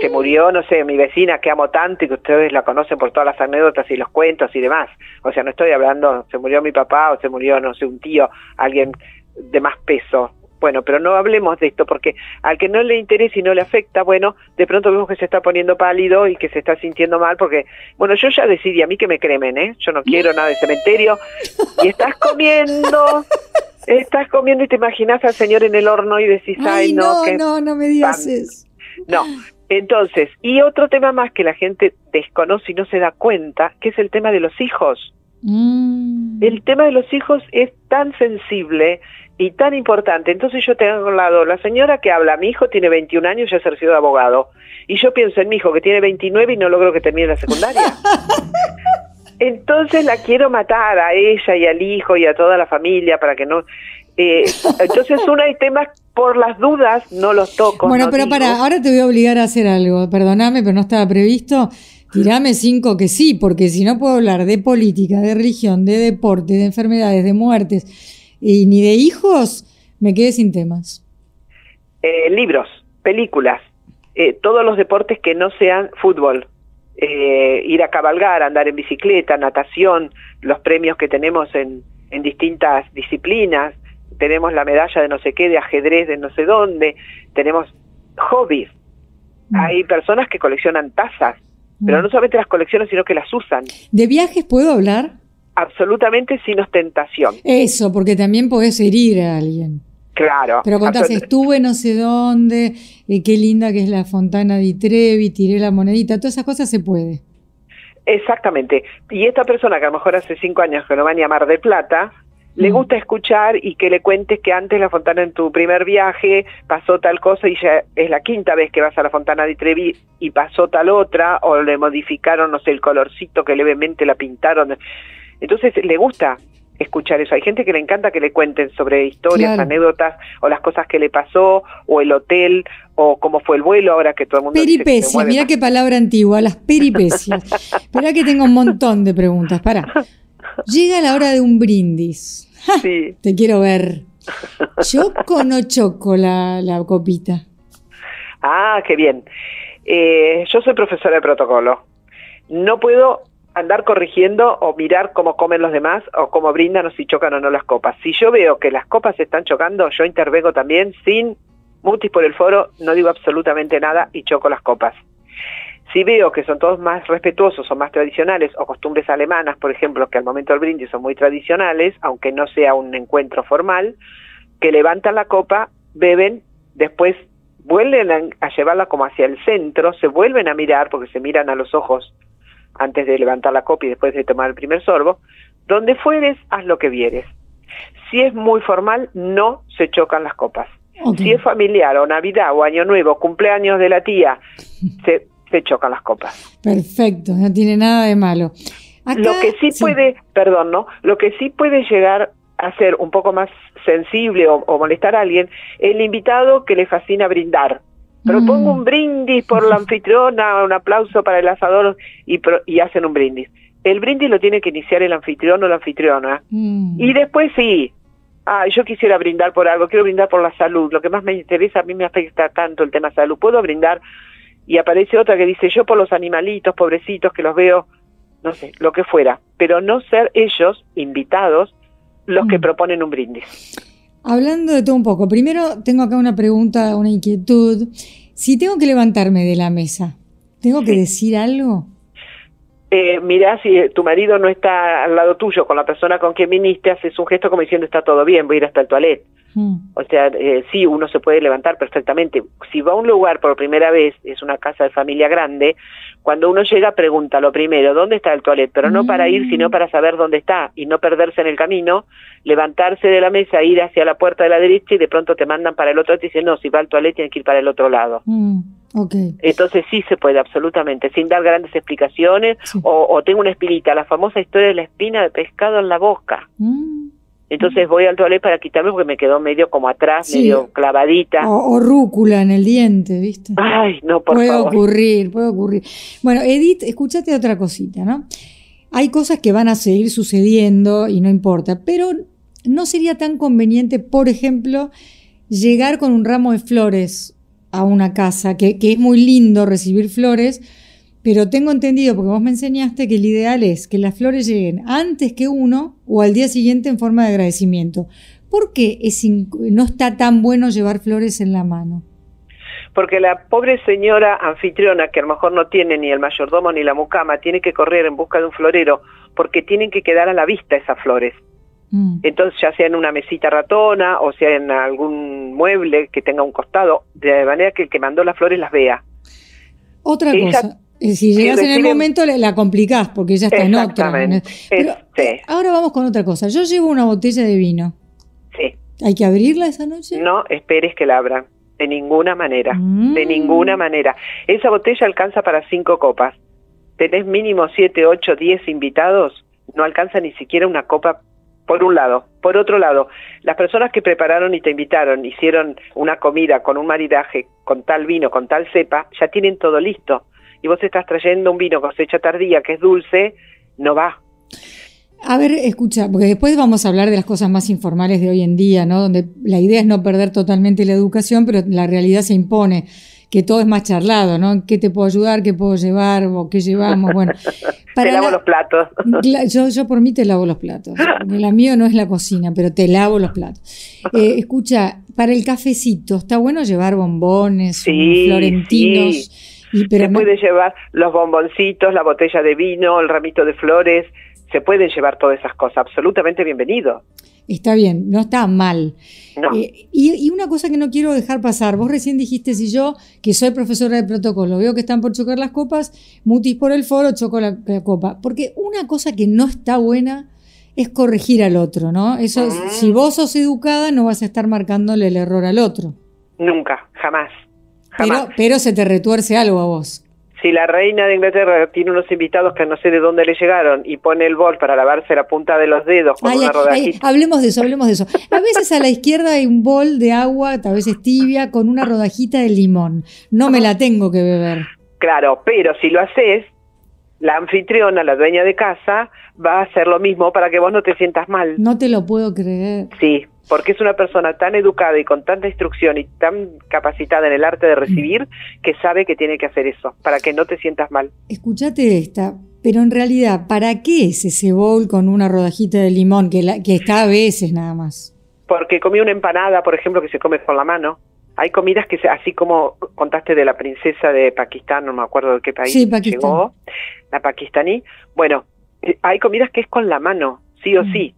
que murió, no sé, mi vecina que amo tanto y que ustedes la conocen por todas las anécdotas y los cuentos y demás. O sea, no estoy hablando, se murió mi papá o se murió, no sé, un tío, alguien de más peso. Bueno, pero no hablemos de esto porque al que no le interesa y no le afecta, bueno, de pronto vemos que se está poniendo pálido y que se está sintiendo mal porque, bueno, yo ya decidí, a mí que me cremen, ¿eh? Yo no quiero nada de cementerio. Y estás comiendo, estás comiendo y te imaginas al señor en el horno y decís, ay, Ay, no, no, que no, no me digas eso. no. Entonces, y otro tema más que la gente desconoce y no se da cuenta, que es el tema de los hijos. Mm. El tema de los hijos es tan sensible y tan importante. Entonces yo tengo a un lado la señora que habla, mi hijo tiene 21 años y ha ejercido de abogado. Y yo pienso en mi hijo que tiene 29 y no logro que termine la secundaria. Entonces la quiero matar a ella y al hijo y a toda la familia para que no... eh, entonces uno hay temas por las dudas, no los toco. Bueno, no pero digo. para, ahora te voy a obligar a hacer algo. Perdóname, pero no estaba previsto. Tirame cinco que sí, porque si no puedo hablar de política, de religión, de deporte, de enfermedades, de muertes y ni de hijos, me quedé sin temas. eh, libros, películas, eh, todos los deportes que no sean fútbol, eh, ir a cabalgar, andar en bicicleta, natación, los premios que tenemos en, en distintas disciplinas, tenemos la medalla de no sé qué, de ajedrez de no sé dónde, tenemos hobbies. Mm. Hay personas que coleccionan tazas, pero Mm. no solamente las coleccionan, sino que las usan, ¿De viajes puedo hablar? absolutamente sin ostentación. Eso, porque también podés herir a alguien. Claro. Pero contás, estuve no sé dónde, eh, qué linda que es la Fontana di Trevi, tiré la monedita, todas esas cosas se puede. Exactamente. Y esta persona que a lo mejor hace cinco años que no va ni a Mar del Plata, Le Mm. gusta escuchar y que le cuentes que antes la Fontana en tu primer viaje pasó tal cosa y ya es la quinta vez que vas a la Fontana di Trevi y pasó tal otra, o le modificaron, no sé, el colorcito que levemente la pintaron. Entonces le gusta escuchar eso. Hay gente que le encanta que le cuenten sobre historias, Claro. anécdotas, o las cosas que le pasó, o el hotel, o cómo fue el vuelo, ahora que todo el mundo Peripecias, mira qué palabra antigua, las peripecias. Que tengo un montón de preguntas. Para. Llega la hora de un brindis. ¡Ja! Sí. Te quiero ver. ¿Choco o no choco la, la copita? Ah, qué bien. Eh, yo soy profesora de protocolo. No puedo andar corrigiendo o mirar cómo comen los demás o cómo brindan o si chocan o no las copas. Si yo veo que las copas están chocando, yo intervengo también sin mutis por el foro, no digo absolutamente nada y choco las copas. Si veo que son todos más respetuosos o más tradicionales o costumbres alemanas, por ejemplo, que al momento del brindis son muy tradicionales, aunque no sea un encuentro formal, que levantan la copa, beben, después vuelven a, a llevarla como hacia el centro, se vuelven a mirar porque se miran a los ojos antes de levantar la copa y después de tomar el primer sorbo. Donde fueres, haz lo que vieres. Si es muy formal, no se chocan las copas. Si es familiar o Navidad o Año Nuevo, cumpleaños de la tía, se, se chocan las copas. Perfecto, no tiene nada de malo. Acá- Lo que sí, puede, perdón, ¿no? Lo que sí puede llegar a ser un poco más sensible o, o molestar a alguien, el invitado que le fascina brindar. Propongo Mm. un brindis por la anfitriona, un aplauso para el asador y, pro- y hacen un brindis. El brindis lo tiene que iniciar el anfitrión o la anfitriona. Mm. Y después sí, ah, yo quisiera brindar por algo, quiero brindar por la salud. Lo que más me interesa, a mí me afecta tanto el tema salud. ¿Puedo brindar? Y aparece otra que dice, yo por los animalitos, pobrecitos, que los veo, no sé, lo que fuera. Pero no ser ellos, invitados, los que Mm. proponen un brindis. Hablando de todo un poco, primero tengo acá una pregunta, una inquietud. Si tengo que levantarme de la mesa, ¿tengo que decir algo? Eh, mirá, si tu marido no está al lado tuyo con la persona con quien viniste, haces un gesto como diciendo está todo bien, voy a ir hasta el toilet. O sea, eh, sí, uno se puede levantar perfectamente. Si va a un lugar por primera vez, es una casa de familia grande, cuando uno llega pregunta lo primero, ¿dónde está el toilet? Pero no para ir, sino para saber dónde está y no perderse en el camino, levantarse de la mesa, ir hacia la puerta de la derecha y de pronto te mandan para el otro y te dicen, no, si va al toilet tiene que ir para el otro lado. Mm. Ok. Entonces sí se puede, absolutamente, sin dar grandes explicaciones Sí. o, o tengo una espinita, la famosa historia de la espina de pescado en la boca. Mm. Entonces voy al toilet para quitarme porque me quedó medio como atrás, Sí. medio clavadita. O, o rúcula en el diente, ¿viste? Ay, no, por puede favor. ocurrir, puede ocurrir. Bueno, Edith, escúchate otra cosita, ¿no? Hay cosas que van a seguir sucediendo y no importa, pero no sería tan conveniente, por ejemplo, llegar con un ramo de flores a una casa, que, que es muy lindo recibir flores, pero tengo entendido, porque vos me enseñaste, que el ideal es que las flores lleguen antes que uno o al día siguiente en forma de agradecimiento. ¿Por qué es no está tan bueno llevar flores en la mano? Porque la pobre señora anfitriona, que a lo mejor no tiene ni el mayordomo ni la mucama, tiene que correr en busca de un florero porque tienen que quedar a la vista esas flores. Mm. Entonces, ya sea en una mesita ratona o sea en algún mueble que tenga un costado, de manera que el que mandó las flores las vea. Otra Ella- cosa, si llegas en el momento la, la complicás porque ya está en otra. Pero, Este, ahora vamos con otra cosa. Yo llevo una botella de vino. sí. ¿Hay que abrirla esa noche? No esperes que la abran. De ninguna manera. Mm. De ninguna manera. Esa botella alcanza para cinco copas. Tenés mínimo siete, ocho, diez invitados. No alcanza ni siquiera una copa por un lado. Por otro lado, las personas que prepararon y te invitaron, hicieron una comida con un maridaje, con tal vino, con tal cepa, ya tienen todo listo. Y vos estás trayendo un vino cosecha tardía que es dulce, no va. A ver, escucha, porque después vamos a hablar de las cosas más informales de hoy en día, ¿no? Donde la idea es no perder totalmente la educación, pero la realidad se impone, que todo es más charlado, ¿no? ¿Qué te puedo ayudar? ¿Qué puedo llevar? ¿O qué llevamos? Bueno, te lavo la- los platos. Yo, yo por mí te lavo los platos. La mío no es la cocina, pero te lavo los platos. Eh, escucha, para el cafecito, ¿está bueno llevar bombones, Sí, florentinos? Pero se no- puede llevar los bomboncitos, la botella de vino, el ramito de flores, se pueden llevar todas esas cosas, absolutamente bienvenido. Está bien, no está mal. No. Eh, y, y una cosa que no quiero dejar pasar, vos recién dijiste, si yo, que soy profesora de protocolo, veo que están por chocar las copas, mutis por el foro, choco la, la copa. Porque una cosa que no está buena es corregir al otro, ¿no? Eso, Mm. si vos sos educada, no vas a estar marcándole el error al otro. Nunca, jamás. Pero, Jamás. pero se te retuerce algo a vos. Si la reina de Inglaterra tiene unos invitados que no sé de dónde le llegaron y pone el bol para lavarse la punta de los dedos con Ay, una ay, rodajita. hablemos de eso, hablemos de eso. A veces a la izquierda hay un bol de agua, a veces tibia, con una rodajita de limón. No me la tengo que beber. Claro, pero si lo haces, la anfitriona, la dueña de casa, va a hacer lo mismo para que vos no te sientas mal. No te lo puedo creer. Sí, porque es una persona tan educada y con tanta instrucción y tan capacitada en el arte de recibir que sabe que tiene que hacer eso, para que no te sientas mal. Escuchate esta, pero en realidad, ¿para qué es ese bowl con una rodajita de limón que, la- que está a veces nada más? Porque comí una empanada, por ejemplo, que se come con la mano. Hay comidas que, se- así como contaste de la princesa de Pakistán, no me acuerdo de qué país Sí, Pakistán. llegó, la pakistaní. Bueno, eh, hay comidas que es con la mano, sí o Mm. sí.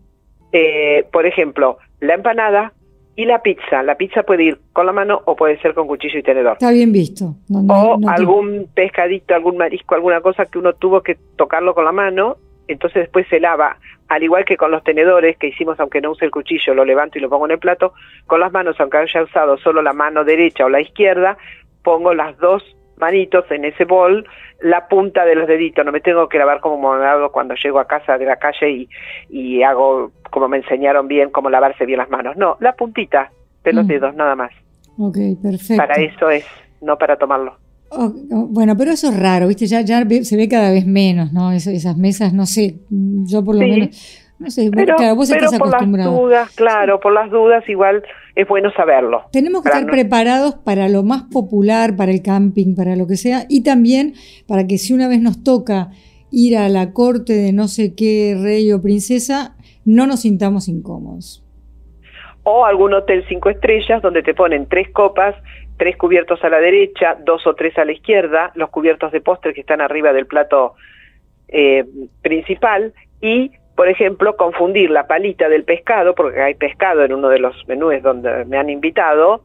Eh, por ejemplo, la empanada y la pizza. La pizza puede ir con la mano o puede ser con cuchillo y tenedor. Está bien visto. No- no- O no algún pescadito, algún marisco, alguna cosa que uno tuvo que tocarlo con la mano, entonces después se lava, al igual que con los tenedores que hicimos, aunque no use el cuchillo, lo levanto y lo pongo en el plato, con las manos, aunque haya usado solo la mano derecha o la izquierda, pongo las dos manitos en ese bol, la punta de los deditos, no me tengo que lavar como me hago cuando llego a casa de la calle y, y hago como me enseñaron bien cómo lavarse bien las manos, no, la puntita de los Mm. dedos nada más, Ok, perfecto. para eso es, no para tomarlo. Oh, oh, bueno, pero eso es raro, ¿viste? Ya, ya se ve cada vez menos, ¿no? Es- esas mesas, no sé, yo por lo Sí. menos, no sé, Pero, claro, vos pero estás por las dudas, claro, por las dudas igual es bueno saberlo. Tenemos que estar no- preparados para lo más popular, para el camping, para lo que sea, y también para que si una vez nos toca ir a la corte de no sé qué rey o princesa, no nos sintamos incómodos. O algún hotel cinco estrellas donde te ponen tres copas, tres cubiertos a la derecha, dos o tres a la izquierda, los cubiertos de postre que están arriba del plato eh, principal y, por ejemplo, confundir la palita del pescado, porque hay pescado en uno de los menús donde me han invitado,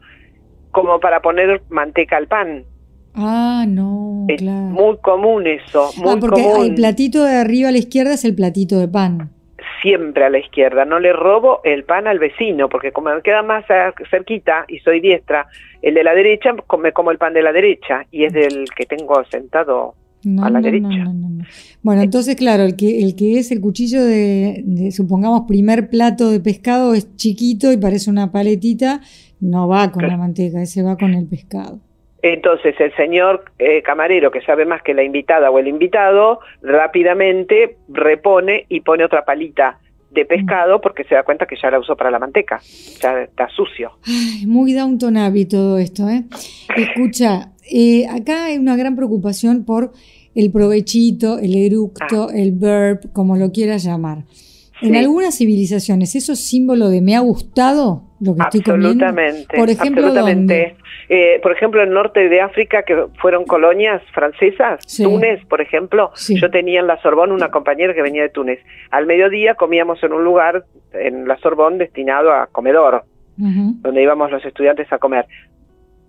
como para poner manteca al pan. Ah, no, Es claro. muy común eso, muy ah, porque común. el platito de arriba a la izquierda es el platito de pan. siempre a la izquierda, no le robo el pan al vecino, porque como me queda más cerquita y soy diestra, el de la derecha me como el pan de la derecha y es del que tengo sentado. No, A la no, derecha. no, no, no, no. Bueno, entonces, claro, el que, el que es el cuchillo de, de, supongamos, primer plato de pescado es chiquito y parece una paletita, no va con Claro. la manteca, ese va con el pescado. Entonces el señor eh, camarero que sabe más que la invitada o el invitado rápidamente repone y pone otra palita de pescado porque se da cuenta que ya la usó para la manteca, ya está sucio. Ay, muy Downton Abbey todo esto, ¿eh? Escucha, eh, acá hay una gran preocupación por el provechito, el eructo, el burp, como lo quieras llamar. En algunas civilizaciones, ¿eso es símbolo de me ha gustado lo que estoy comiendo? Absolutamente. Por ejemplo, absolutamente. ¿dónde? Eh, por ejemplo, en el norte de África, que fueron colonias francesas, Sí. Túnez, por ejemplo, Sí. yo tenía en la Sorbonne una compañera que venía de Túnez. Al mediodía comíamos en un lugar en la Sorbonne destinado a comedor, donde íbamos los estudiantes a comer.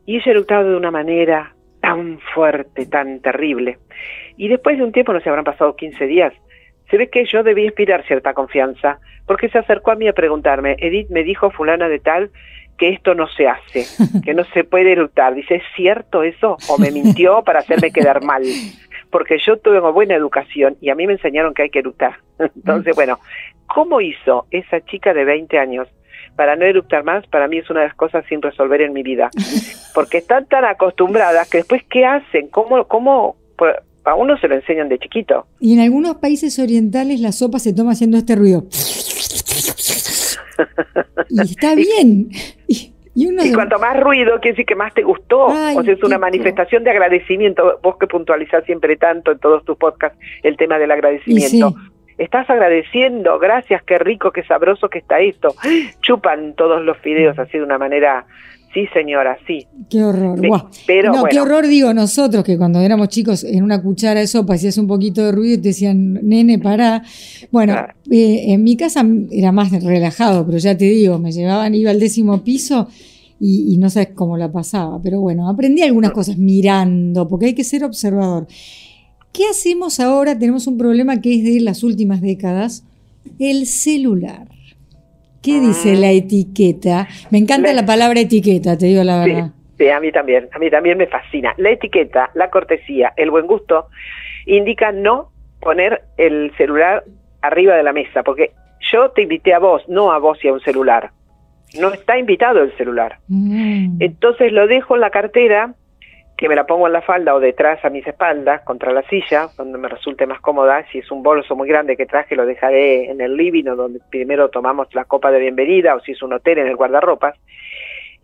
Y ella eructaba de una manera tan fuerte, tan terrible. Y después de un tiempo, no se habrán pasado 15 días, se ve que yo debí inspirar cierta confianza, porque se acercó a mí a preguntarme, Edith, me dijo fulana de tal que esto no se hace, que no se puede eructar. Dice, ¿es cierto eso? ¿O me mintió para hacerme quedar mal? Porque yo tuve una buena educación y a mí me enseñaron que hay que eructar. Entonces, bueno, ¿cómo hizo esa chica de 20 años para no eructar más? Para mí es una de las cosas sin resolver en mi vida. Porque están tan acostumbradas que después, ¿qué hacen? ¿Cómo, cómo? A uno se lo enseñan de chiquito. Y en algunos países orientales la sopa se toma haciendo este ruido. Y está bien. Y, y uno Y se- cuanto más ruido, quiere decir que más te gustó. Ay, o sea, es una manifestación de agradecimiento. Vos que puntualizás siempre tanto en todos tus podcasts el tema del agradecimiento. Sí. Estás agradeciendo, gracias, qué rico, qué sabroso que está esto. Chupan todos los fideos así de una manera, sí señora, sí. Qué horror. Pe- pero no, qué horror digo nosotros que cuando éramos chicos en una cuchara de sopa hacías un poquito de ruido y te decían, nene, pará. Bueno, Claro. eh, en mi casa era más relajado, pero ya te digo, me llevaban, iba al décimo piso y, y no sabes cómo la pasaba. Pero bueno, aprendí algunas cosas mirando, porque hay que ser observador. ¿Qué hacemos ahora? Tenemos un problema que es de las últimas décadas, El celular. ¿Qué dice la etiqueta? Me encanta la, palabra etiqueta, te digo la verdad. Sí, a mí también, a mí también me fascina. La etiqueta, la cortesía, el buen gusto, indica no poner el celular arriba de la mesa, porque yo te invité a vos, no a vos y a un celular. No está invitado el celular. Mm. Entonces lo dejo en la cartera, que me la pongo en la falda o detrás a mis espaldas, contra la silla, donde me resulte más cómoda. Si es un bolso muy grande que traje, lo dejaré en el living, o donde primero tomamos la copa de bienvenida, o si es un hotel, en el guardarropas.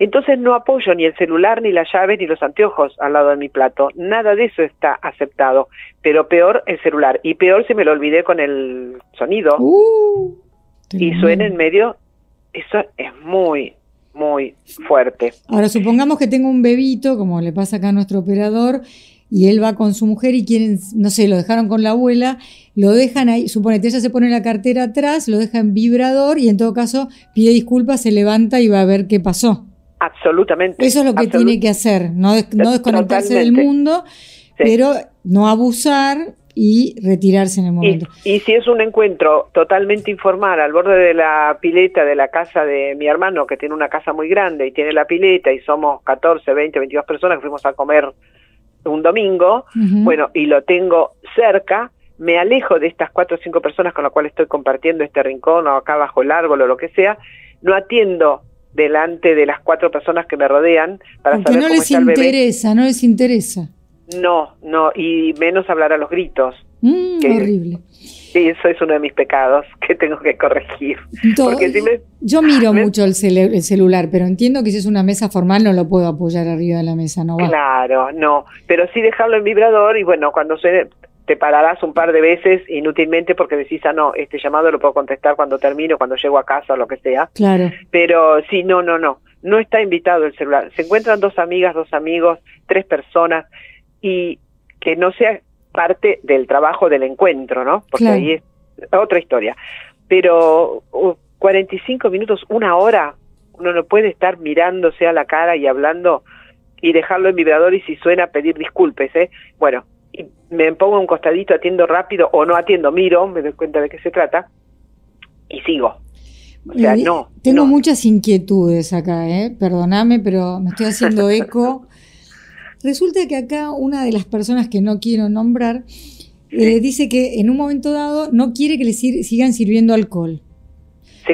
Entonces no apoyo ni el celular, ni la llave, ni los anteojos al lado de mi plato. Nada de eso está aceptado. Pero peor el celular. Y peor si me lo olvidé con el sonido. Uh, y suena en medio. Eso es muy, muy fuerte. Ahora, supongamos que tengo un bebito, como le pasa acá a nuestro operador, y él va con su mujer y quieren, no sé, lo dejaron con la abuela, lo dejan ahí, suponete, ella se pone la cartera atrás, lo deja en vibrador y en todo caso pide disculpas, se levanta y va a ver qué pasó. Absolutamente. Eso es lo que tiene que hacer, no, no desconectarse del mundo, pero no abusar y retirarse en el momento. Y, si es un encuentro totalmente informal al borde de la pileta de la casa de mi hermano, que tiene una casa muy grande y tiene la pileta y somos 14, 20, 22 personas que fuimos a comer un domingo, bueno, y lo tengo cerca, me alejo de estas cuatro o cinco personas con las cuales estoy compartiendo este rincón o acá bajo el árbol o lo que sea, no atiendo delante de las cuatro personas que me rodean para Porque saber no les interesa, no les interesa. No, no, y menos hablar a los gritos. Mm, horrible. Sí, eso es uno de mis pecados que tengo que corregir. yo miro mucho el, celular, pero entiendo que si es una mesa formal no lo puedo apoyar arriba de la mesa, ¿no? Claro, no, pero sí dejarlo en vibrador y bueno, cuando suene, te pararás un par de veces inútilmente porque decís, ah, no, este llamado lo puedo contestar cuando termino, cuando llego a casa o lo que sea. Claro. Pero sí, no, no, no, no está invitado el celular. Se encuentran dos amigas, dos amigos, tres personas y que no sea parte del trabajo del encuentro, ¿no? Porque ahí es otra historia. Pero 45 minutos, una hora, uno no puede estar mirándose a la cara y hablando y dejarlo en vibrador y si suena pedir disculpes, ¿eh? Bueno, me pongo un costadito, atiendo rápido o no atiendo, miro, me doy cuenta de qué se trata y sigo. O sea, no. Tengo muchas inquietudes acá, ¿eh? Perdóname, pero me estoy haciendo eco. Resulta que acá una de las personas que no quiero nombrar eh, dice que en un momento dado no quiere que le sigan sirviendo alcohol.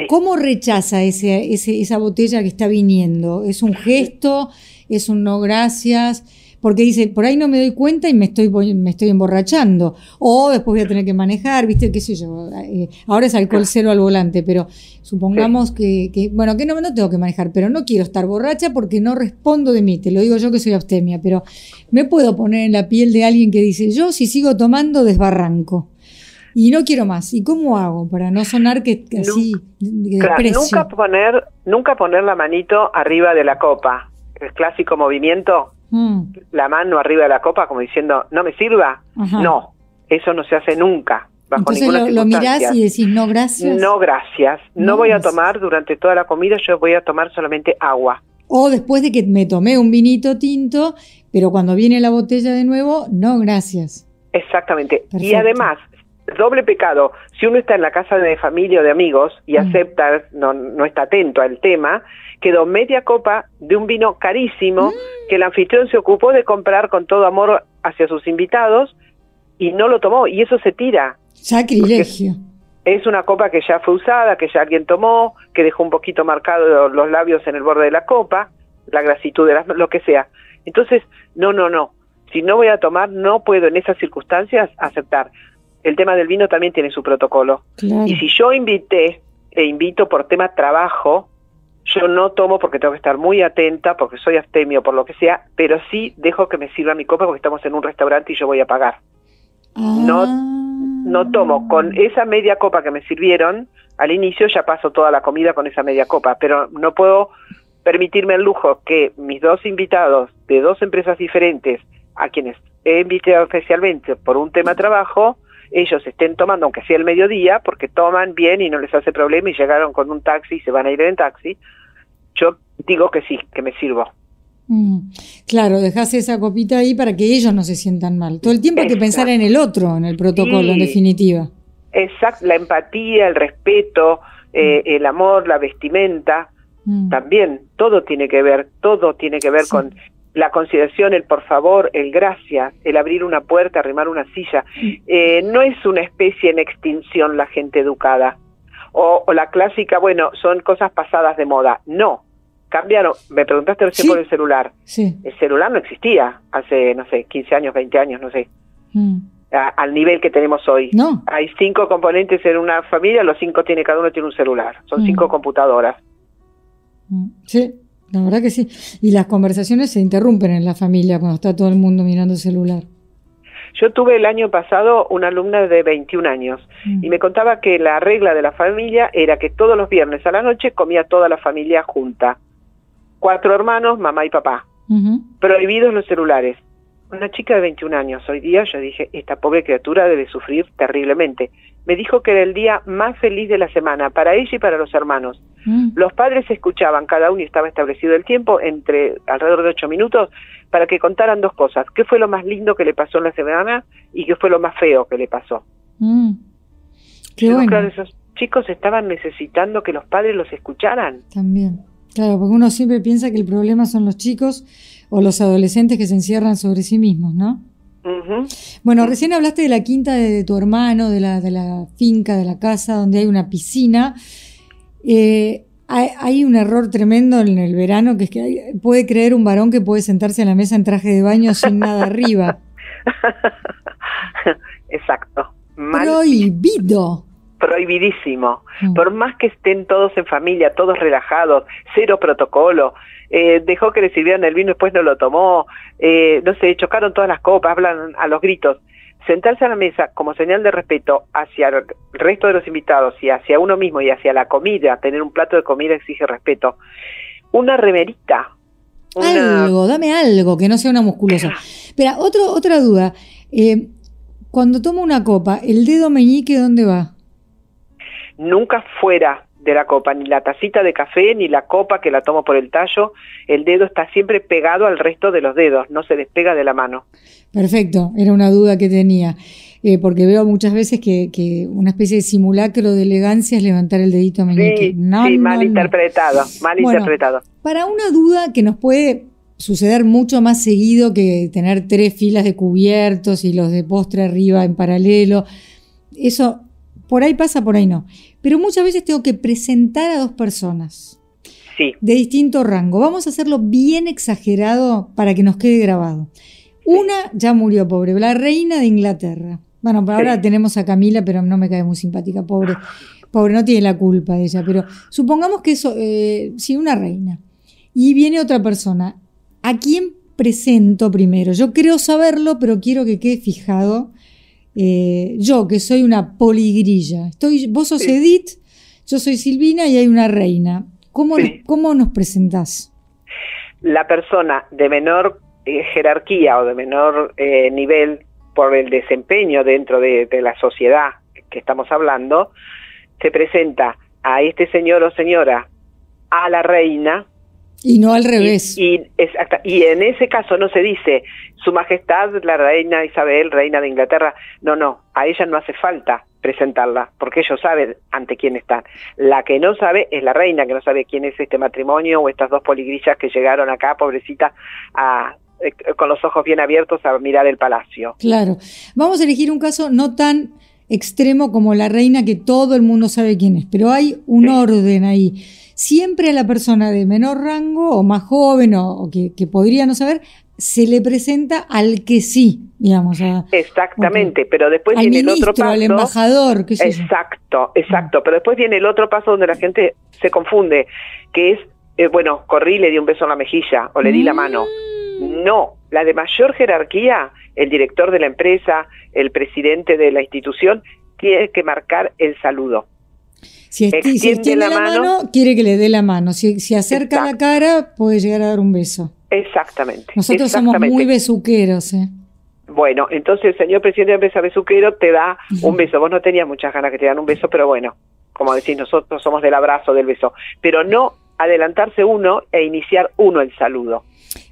¿Cómo rechaza ese, ese, esa botella que está viniendo? ¿Es un gesto? ¿Es un no gracias? Porque dice, por ahí no me doy cuenta y me estoy, me estoy emborrachando, o después voy a tener que manejar, viste, qué sé yo, eh, ahora es alcohol cero al volante, pero supongamos que, bueno, que no, no tengo que manejar, pero no quiero estar borracha porque no respondo de mí, te lo digo yo que soy abstemia, pero me puedo poner en la piel de alguien que dice, yo si sigo tomando desbarranco y no quiero más. ¿Y cómo hago para no sonar que, así nunca poner nunca poner la manito arriba de la copa. El clásico movimiento Mm. la mano arriba de la copa como diciendo, no me sirva. No, eso no se hace nunca. Bajo Entonces lo, lo, mirás y decís, no, gracias. No, gracias. No, voy a tomar durante toda la comida, yo voy a tomar solamente agua. O después de que me tomé un vinito tinto, pero cuando viene la botella de nuevo, no, gracias. Exactamente. Y además, doble pecado, si uno está en la casa de familia o de amigos y mm. acepta, no, no está atento al tema, quedó media copa de un vino carísimo mm. que el anfitrión se ocupó de comprar con todo amor hacia sus invitados y no lo tomó y eso se tira. Sacrilegio. Es una copa que ya fue usada, que ya alguien tomó, que dejó un poquito marcado los labios en el borde de la copa, la grasitud de lo que sea. Entonces, no, no, no. Si no voy a tomar, no puedo en esas circunstancias aceptar. El tema del vino también tiene su protocolo. Y si yo invité e invito por tema trabajo, yo no tomo porque tengo que estar muy atenta, porque soy astemio, por lo que sea, pero sí dejo que me sirva mi copa porque estamos en un restaurante y yo voy a pagar. No, no ah. tomo. Con esa media copa que me sirvieron, al inicio ya paso toda la comida con esa media copa, pero no puedo permitirme el lujo que mis dos invitados de dos empresas diferentes, a quienes he invitado especialmente por un tema de trabajo, ellos estén tomando, aunque sea el mediodía, porque toman bien y no les hace problema y llegaron con un taxi y se van a ir en taxi, yo digo que sí, que me sirvo. Mm, claro, dejas esa copita ahí para que ellos no se sientan mal. Todo el tiempo hay que pensar en el otro, en el protocolo, en definitiva. Exacto, la empatía, el respeto, eh, mm. el amor, la vestimenta, mm. también todo tiene que ver, todo tiene que ver con la consideración, el por favor, el gracias, el abrir una puerta, arrimar una silla. Mm. Eh, no es una especie en extinción la gente educada. O, la clásica, bueno, son cosas pasadas de moda. No, cambiaron. Me preguntaste recién por el celular. Sí. El celular no existía hace, no sé, 15 años, 20 años, no sé al nivel que tenemos hoy. No. Hay cinco componentes en una familia, los cinco tiene cada uno tiene un celular, son mm. cinco computadoras. Mm. Sí, la verdad que sí. Y las conversaciones se interrumpen en la familia cuando está todo el mundo mirando el celular. Yo tuve el año pasado una alumna de 21 años mm. y me contaba que la regla de la familia era que todos los viernes a la noche comía toda la familia junta. Cuatro hermanos, mamá y papá. Prohibidos los celulares una chica de 21 años. Hoy día yo dije, esta pobre criatura debe sufrir terriblemente. Me dijo que era el día más feliz de la semana, para ella y para los hermanos. Mm. Los padres escuchaban, cada uno y estaba establecido el tiempo, entre alrededor de ocho minutos, para que contaran dos cosas. ¿Qué fue lo más lindo que le pasó en la semana y qué fue lo más feo que le pasó? Mm. Qué Claro, esos chicos estaban necesitando que los padres los escucharan. También. Claro, porque uno siempre piensa que el problema son los chicos o los adolescentes que se encierran sobre sí mismos, ¿no? Bueno, recién hablaste de la quinta de, tu hermano, de la, de la finca, de la casa, donde hay una piscina. Eh, hay, un error tremendo en el verano, que es que puede creer un varón que puede sentarse en la mesa en traje de baño sin nada arriba. Exacto. Prohibido prohibidísimo. Mm. Por más que estén todos en familia, todos relajados, cero protocolo, eh, dejó que le sirvieran el vino, después no lo tomó, eh, no sé, chocaron todas las copas, hablan a los gritos. Sentarse a la mesa como señal de respeto hacia el resto de los invitados y hacia uno mismo y hacia la comida, tener un plato de comida exige respeto. Una remerita. Algo, dame algo, que no sea una musculosa. Espera, otro, otra duda. Eh, cuando tomo una copa, ¿el dedo meñique dónde va? Nunca fuera de la copa, ni la tacita de café, ni la copa que la tomo por el tallo, el dedo está siempre pegado al resto de los dedos, no se despega de la mano. Perfecto, era una duda que tenía, eh, porque veo muchas veces que, una especie de simulacro de elegancia es levantar el dedito meñique. Sí, sí mal interpretado, mal interpretado. Para una duda que nos puede suceder mucho más seguido que tener tres filas de cubiertos y los de postre arriba en paralelo, eso por ahí pasa, por ahí no. Pero muchas veces tengo que presentar a dos personas. Sí. De distinto rango. Vamos a hacerlo bien exagerado para que nos quede grabado. Una ya murió, pobre, la reina de Inglaterra. Bueno, ahora tenemos a Camila, pero no me cae muy simpática, pobre. Pobre, no tiene la culpa ella, pero supongamos que eso, eh, sí, una reina. Y viene otra persona. ¿A quién presento primero? Yo creo saberlo, pero quiero que quede fijado eh, yo, que soy una poligrilla, estoy, vos sos Edith, yo soy Silvina y hay una reina. ¿Cómo, ¿cómo nos presentás? La persona de menor eh, jerarquía o de menor eh, nivel por el desempeño dentro de, la sociedad que estamos hablando, se presenta a este señor o señora a la reina, y no al revés. Y, y, en ese caso no se dice Su Majestad la Reina Isabel, Reina de Inglaterra. No, no, a ella no hace falta presentarla, porque ellos saben ante quién están. La que no sabe es la reina, que no sabe quién es este matrimonio o estas dos poligrillas que llegaron acá, pobrecita, a, eh, con los ojos bien abiertos a mirar el palacio. Claro. Vamos a elegir un caso no tan extremo como la reina, que todo el mundo sabe quién es, pero hay un orden ahí siempre a la persona de menor rango o más joven o, que, podría no saber, se le presenta al que sí, digamos. Exactamente, pero después viene el otro paso. Al embajador, qué sé Exacto, exacto, pero después viene el otro paso donde la gente se confunde, que es, eh, bueno, corrí, le di un beso en la mejilla o le di la mano. Mm. No, la de mayor jerarquía, el director de la empresa, el presidente de la institución, tiene que marcar el saludo. Si, extiende la, mano, quiere que le dé la mano. Si, si acerca la cara, puede llegar a dar un beso. Exactamente. Nosotros somos muy besuqueros. ¿eh? Bueno, entonces el señor presidente de empresa besuquero te da un beso. Vos no tenías muchas ganas que te dan un beso, pero bueno, como decís, nosotros somos del abrazo, del beso. Pero no adelantarse uno e iniciar uno el saludo.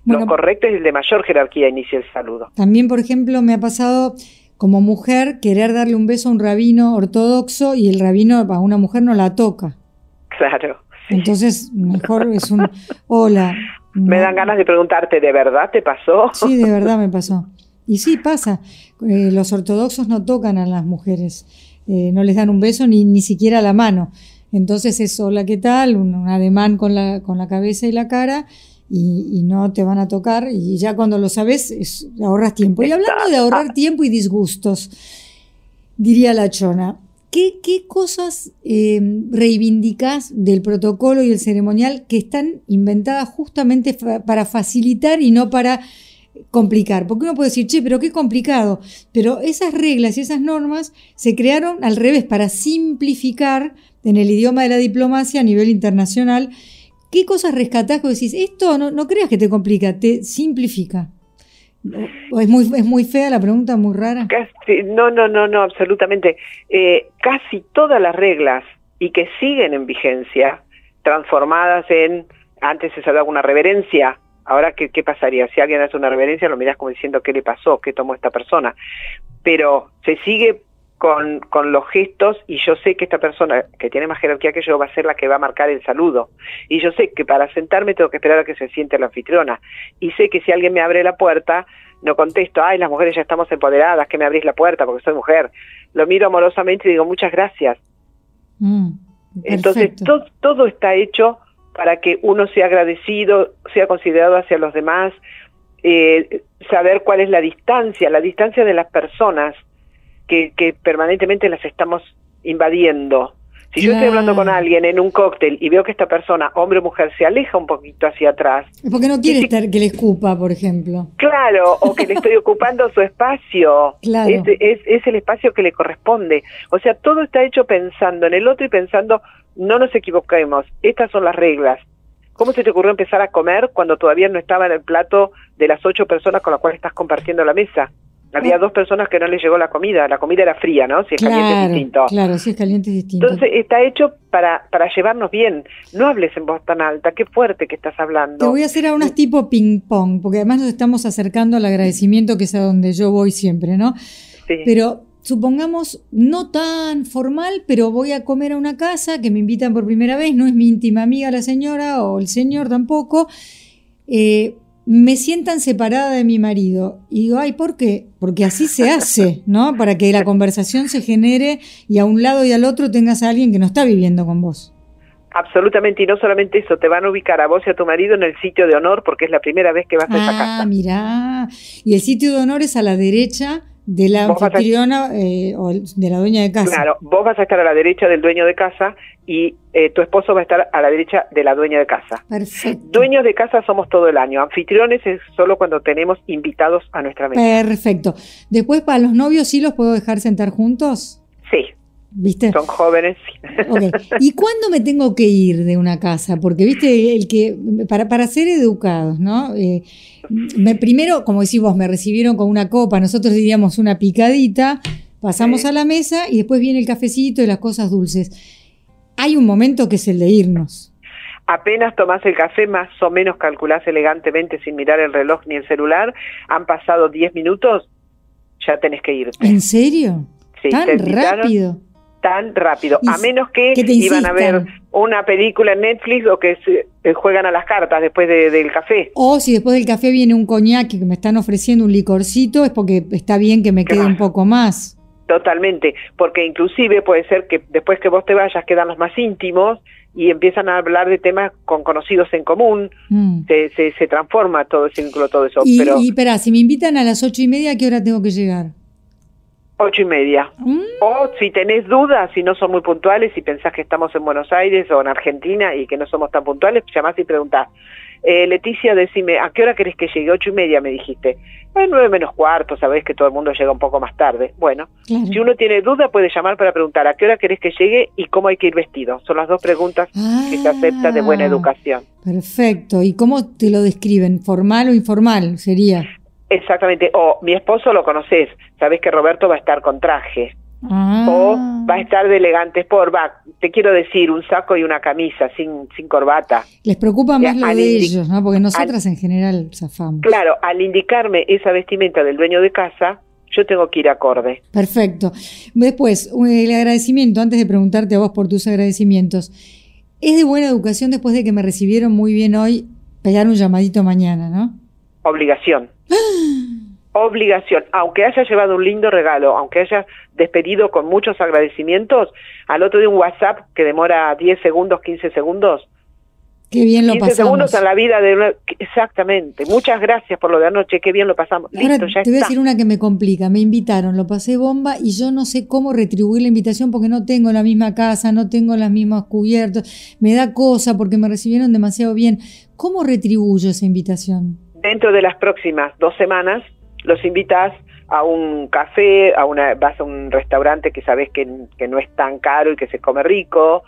Lo correcto es el de mayor jerarquía inicia el saludo. También, por ejemplo, me ha pasado como mujer, querer darle un beso a un rabino ortodoxo y el rabino a una mujer no la toca. Claro. Entonces, mejor es un hola. Me dan ganas de preguntarte, ¿de verdad te pasó? Sí, de verdad me pasó. Y sí, pasa. Eh, los ortodoxos no tocan a las mujeres, eh, no les dan un beso ni, ni siquiera la mano. Entonces es hola, ¿qué tal? Un, ademán con la, con la cabeza y la cara y, no te van a tocar y ya cuando lo sabes es, ahorras tiempo. Y hablando de ahorrar tiempo y disgustos, diría la chona, ¿qué, qué cosas eh, reivindicas del protocolo y el ceremonial que están inventadas justamente para facilitar y no para complicar, porque uno puede decir, che, pero qué complicado, pero esas reglas y esas normas se crearon al revés para simplificar en el idioma de la diplomacia a nivel internacional. ¿Qué cosas rescatás que decís, esto no, no creas que te complica, te simplifica? ¿Es muy, ¿Es muy fea la pregunta, muy rara? no, no, no, no, absolutamente. Eh, casi todas las reglas y que siguen en vigencia, transformadas en, antes se daba una reverencia, Ahora, ¿qué, ¿qué, pasaría? Si alguien hace una reverencia, lo miras como diciendo qué le pasó, qué tomó esta persona. Pero se sigue con, con los gestos y yo sé que esta persona que tiene más jerarquía que yo va a ser la que va a marcar el saludo. Y yo sé que para sentarme tengo que esperar a que se siente la anfitriona. Y sé que si alguien me abre la puerta, no contesto, ay, las mujeres ya estamos empoderadas, que me abrís la puerta porque soy mujer. Lo miro amorosamente y digo, muchas gracias. Mm, Entonces, todo está hecho para que uno sea agradecido, sea considerado hacia los demás, eh, saber cuál es la distancia, la distancia de las personas que, que permanentemente las estamos invadiendo. Si yo estoy hablando con alguien en un cóctel y veo que esta persona, hombre o mujer, se aleja un poquito hacia atrás. Porque no quiere estar que le escupa, por ejemplo. Claro, o que le estoy ocupando su espacio. Claro. Es, es, es, el espacio que le corresponde. O sea, todo está hecho pensando en el otro y pensando, no nos equivoquemos, estas son las reglas. ¿Cómo se te ocurrió empezar a comer cuando todavía no estaba en el plato de las ocho personas con las cuales estás compartiendo la mesa? Había dos personas que no les llegó la comida, la comida era fría, ¿no? Si es caliente es distinto. Claro, si es caliente es distinto. Entonces está hecho para, para llevarnos bien. No hables en voz tan alta, qué fuerte que estás hablando. Te voy a hacer a unas tipo ping-pong, porque además nos estamos acercando al agradecimiento que es a donde yo voy siempre, ¿no? Sí. Pero supongamos, no tan formal, pero voy a comer a una casa que me invitan por primera vez, no es mi íntima amiga la señora o el señor tampoco. Eh, me sientan separada de mi marido. Y digo, ay, ¿por qué? Porque así se hace, ¿no? Para que la conversación se genere y a un lado y al otro tengas a alguien que no está viviendo con vos. Absolutamente, y no solamente eso, te van a ubicar a vos y a tu marido en el sitio de honor porque es la primera vez que vas a esa ah, casa. Ah, mirá. Y el sitio de honor es a la derecha de la anfitriona eh, o de la dueña de casa. Claro, vos vas a estar a la derecha del dueño de casa y eh, tu esposo va a estar a la derecha de la dueña de casa. Perfecto. Dueños de casa somos todo el año. Anfitriones es solo cuando tenemos invitados a nuestra mesa. Perfecto. Después, para los novios, ¿sí los puedo dejar sentar juntos? Sí. ¿Viste? Son jóvenes. Okay. ¿Y cuándo me tengo que ir de una casa? Porque, viste, el que, para, para ser educados, ¿no? Eh, me, primero, como decís vos, me recibieron con una copa, nosotros diríamos una picadita, pasamos a la mesa y después viene el cafecito y las cosas dulces. Hay un momento que es el de irnos. Apenas tomás el café, más o menos calculás elegantemente sin mirar el reloj ni el celular, han pasado 10 minutos, ya tenés que irte. ¿En serio? Sí, ¿Tan rápido? tan rápido, a menos que, iban a ver una película en Netflix o que se, eh, juegan a las cartas después del café. O si después del café viene un coñac que me están ofreciendo un licorcito, es porque está bien que me quede un poco más. Totalmente, porque inclusive puede ser que después que vos te vayas quedan los más íntimos y empiezan a hablar de temas con conocidos en común, mm. se, se, transforma todo el círculo, todo eso. Y, pero, y espera, si me invitan a las ocho y media, ¿a qué hora tengo que llegar? Ocho y media. Mm. O si tenés dudas, si no son muy puntuales, si pensás que estamos en Buenos Aires o en Argentina y que no somos tan puntuales, llamás y preguntás. Eh, Leticia, decime, ¿a qué hora querés que llegue? Ocho y media, me dijiste. Es nueve menos cuarto, sabés que todo el mundo llega un poco más tarde. Bueno, si uno tiene duda, puede llamar para preguntar a qué hora querés que llegue y cómo hay que ir vestido. Son las dos preguntas que se aceptan de buena ah, educación. Perfecto. ¿Y cómo te lo describen? ¿Formal o informal sería? Exactamente, o mi esposo lo conoces, sabes que Roberto va a estar con traje. Ah. O va a estar de elegante por va, te quiero decir, un saco y una camisa sin, sin corbata. Les preocupa más lo de ellos, ¿no? Porque nosotras en general zafamos. Claro, al indicarme esa vestimenta del dueño de casa, yo tengo que ir acorde. Perfecto. Después, el agradecimiento, antes de preguntarte a vos por tus agradecimientos. Es de buena educación después de que me recibieron muy bien hoy, pegar un llamadito mañana, ¿no? Obligación. Obligación. Aunque haya llevado un lindo regalo, aunque haya despedido con muchos agradecimientos, al otro día un WhatsApp que demora 10 segundos, 15 segundos, Qué bien lo 15 segundos en la vida de una... Exactamente. Muchas gracias por lo de anoche, qué bien lo pasamos. Listo, ya te voy a decir una que me complica. Me invitaron, lo pasé bomba y yo no sé cómo retribuir la invitación porque no tengo la misma casa, no tengo las mismas cubiertos. Me da cosa porque me recibieron demasiado bien. ¿Cómo retribuyo esa invitación? Dentro de las próximas dos semanas los invitas a un café, a una, vas a un restaurante que sabes que, que no es tan caro y que se come rico,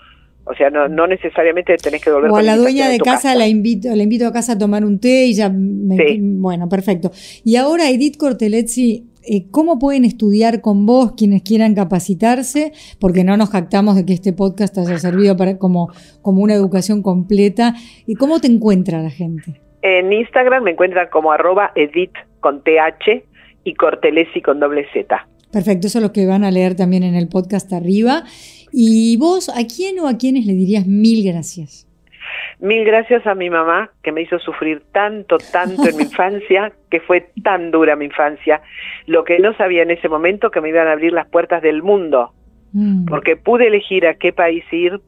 o sea, no, no necesariamente tenés que volver O a la dueña de casa, la invito, la invito a casa a tomar un té y ya me, bueno, perfecto. Y ahora Edith Cortelezzi, eh, ¿cómo pueden estudiar con vos quienes quieran capacitarse? Porque no nos jactamos de que este podcast haya servido para como, como una educación completa. ¿Y cómo te encuentra la gente? En Instagram me encuentran como arroba edith con TH y Cortelesi con doble Z. Perfecto, eso es lo que van a leer también en el podcast arriba. ¿Y vos a quién o a quiénes le dirías mil gracias? Mil gracias a mi mamá, que me hizo sufrir tanto, tanto en mi infancia, que fue tan dura mi infancia. Lo que no sabía en ese momento, que me iban a abrir las puertas del mundo, mm. porque pude elegir a qué país ir,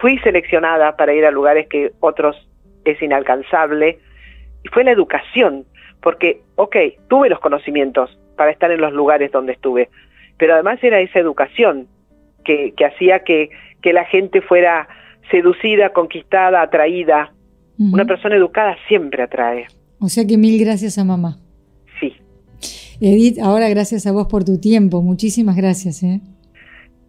fui seleccionada para ir a lugares que otros es inalcanzable, y fue la educación, porque, ok, tuve los conocimientos para estar en los lugares donde estuve, pero además era esa educación que, hacía que, que, la gente fuera seducida, conquistada, atraída. Una persona educada siempre atrae. O sea que mil gracias a mamá. Sí. Edith, ahora gracias a vos por tu tiempo. Muchísimas gracias. ¿eh?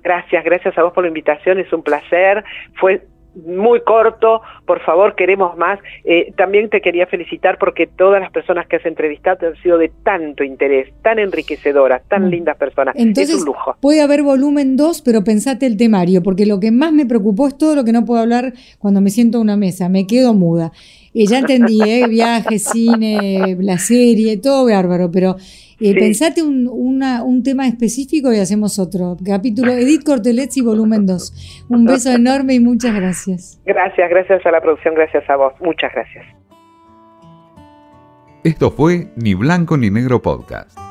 Gracias, gracias a vos por la invitación. Es un placer. Fue muy corto, por favor, queremos más. Eh, también te quería felicitar porque todas las personas que has entrevistado han sido de tanto interés, tan enriquecedoras, tan mm. lindas personas. Entonces, es un lujo. Puede haber volumen 2, pero pensate el temario, porque lo que más me preocupó es todo lo que no puedo hablar cuando me siento a una mesa, me quedo muda. Y ya entendí, ¿eh? viaje, cine, la serie, todo bárbaro, pero eh, Pensate un, un, tema específico y hacemos otro. Capítulo Edith Cortelezzi, volumen 2. Un beso enorme y muchas gracias. Gracias, gracias a la producción, gracias a vos. Muchas gracias. Esto fue Ni Blanco ni Negro Podcast.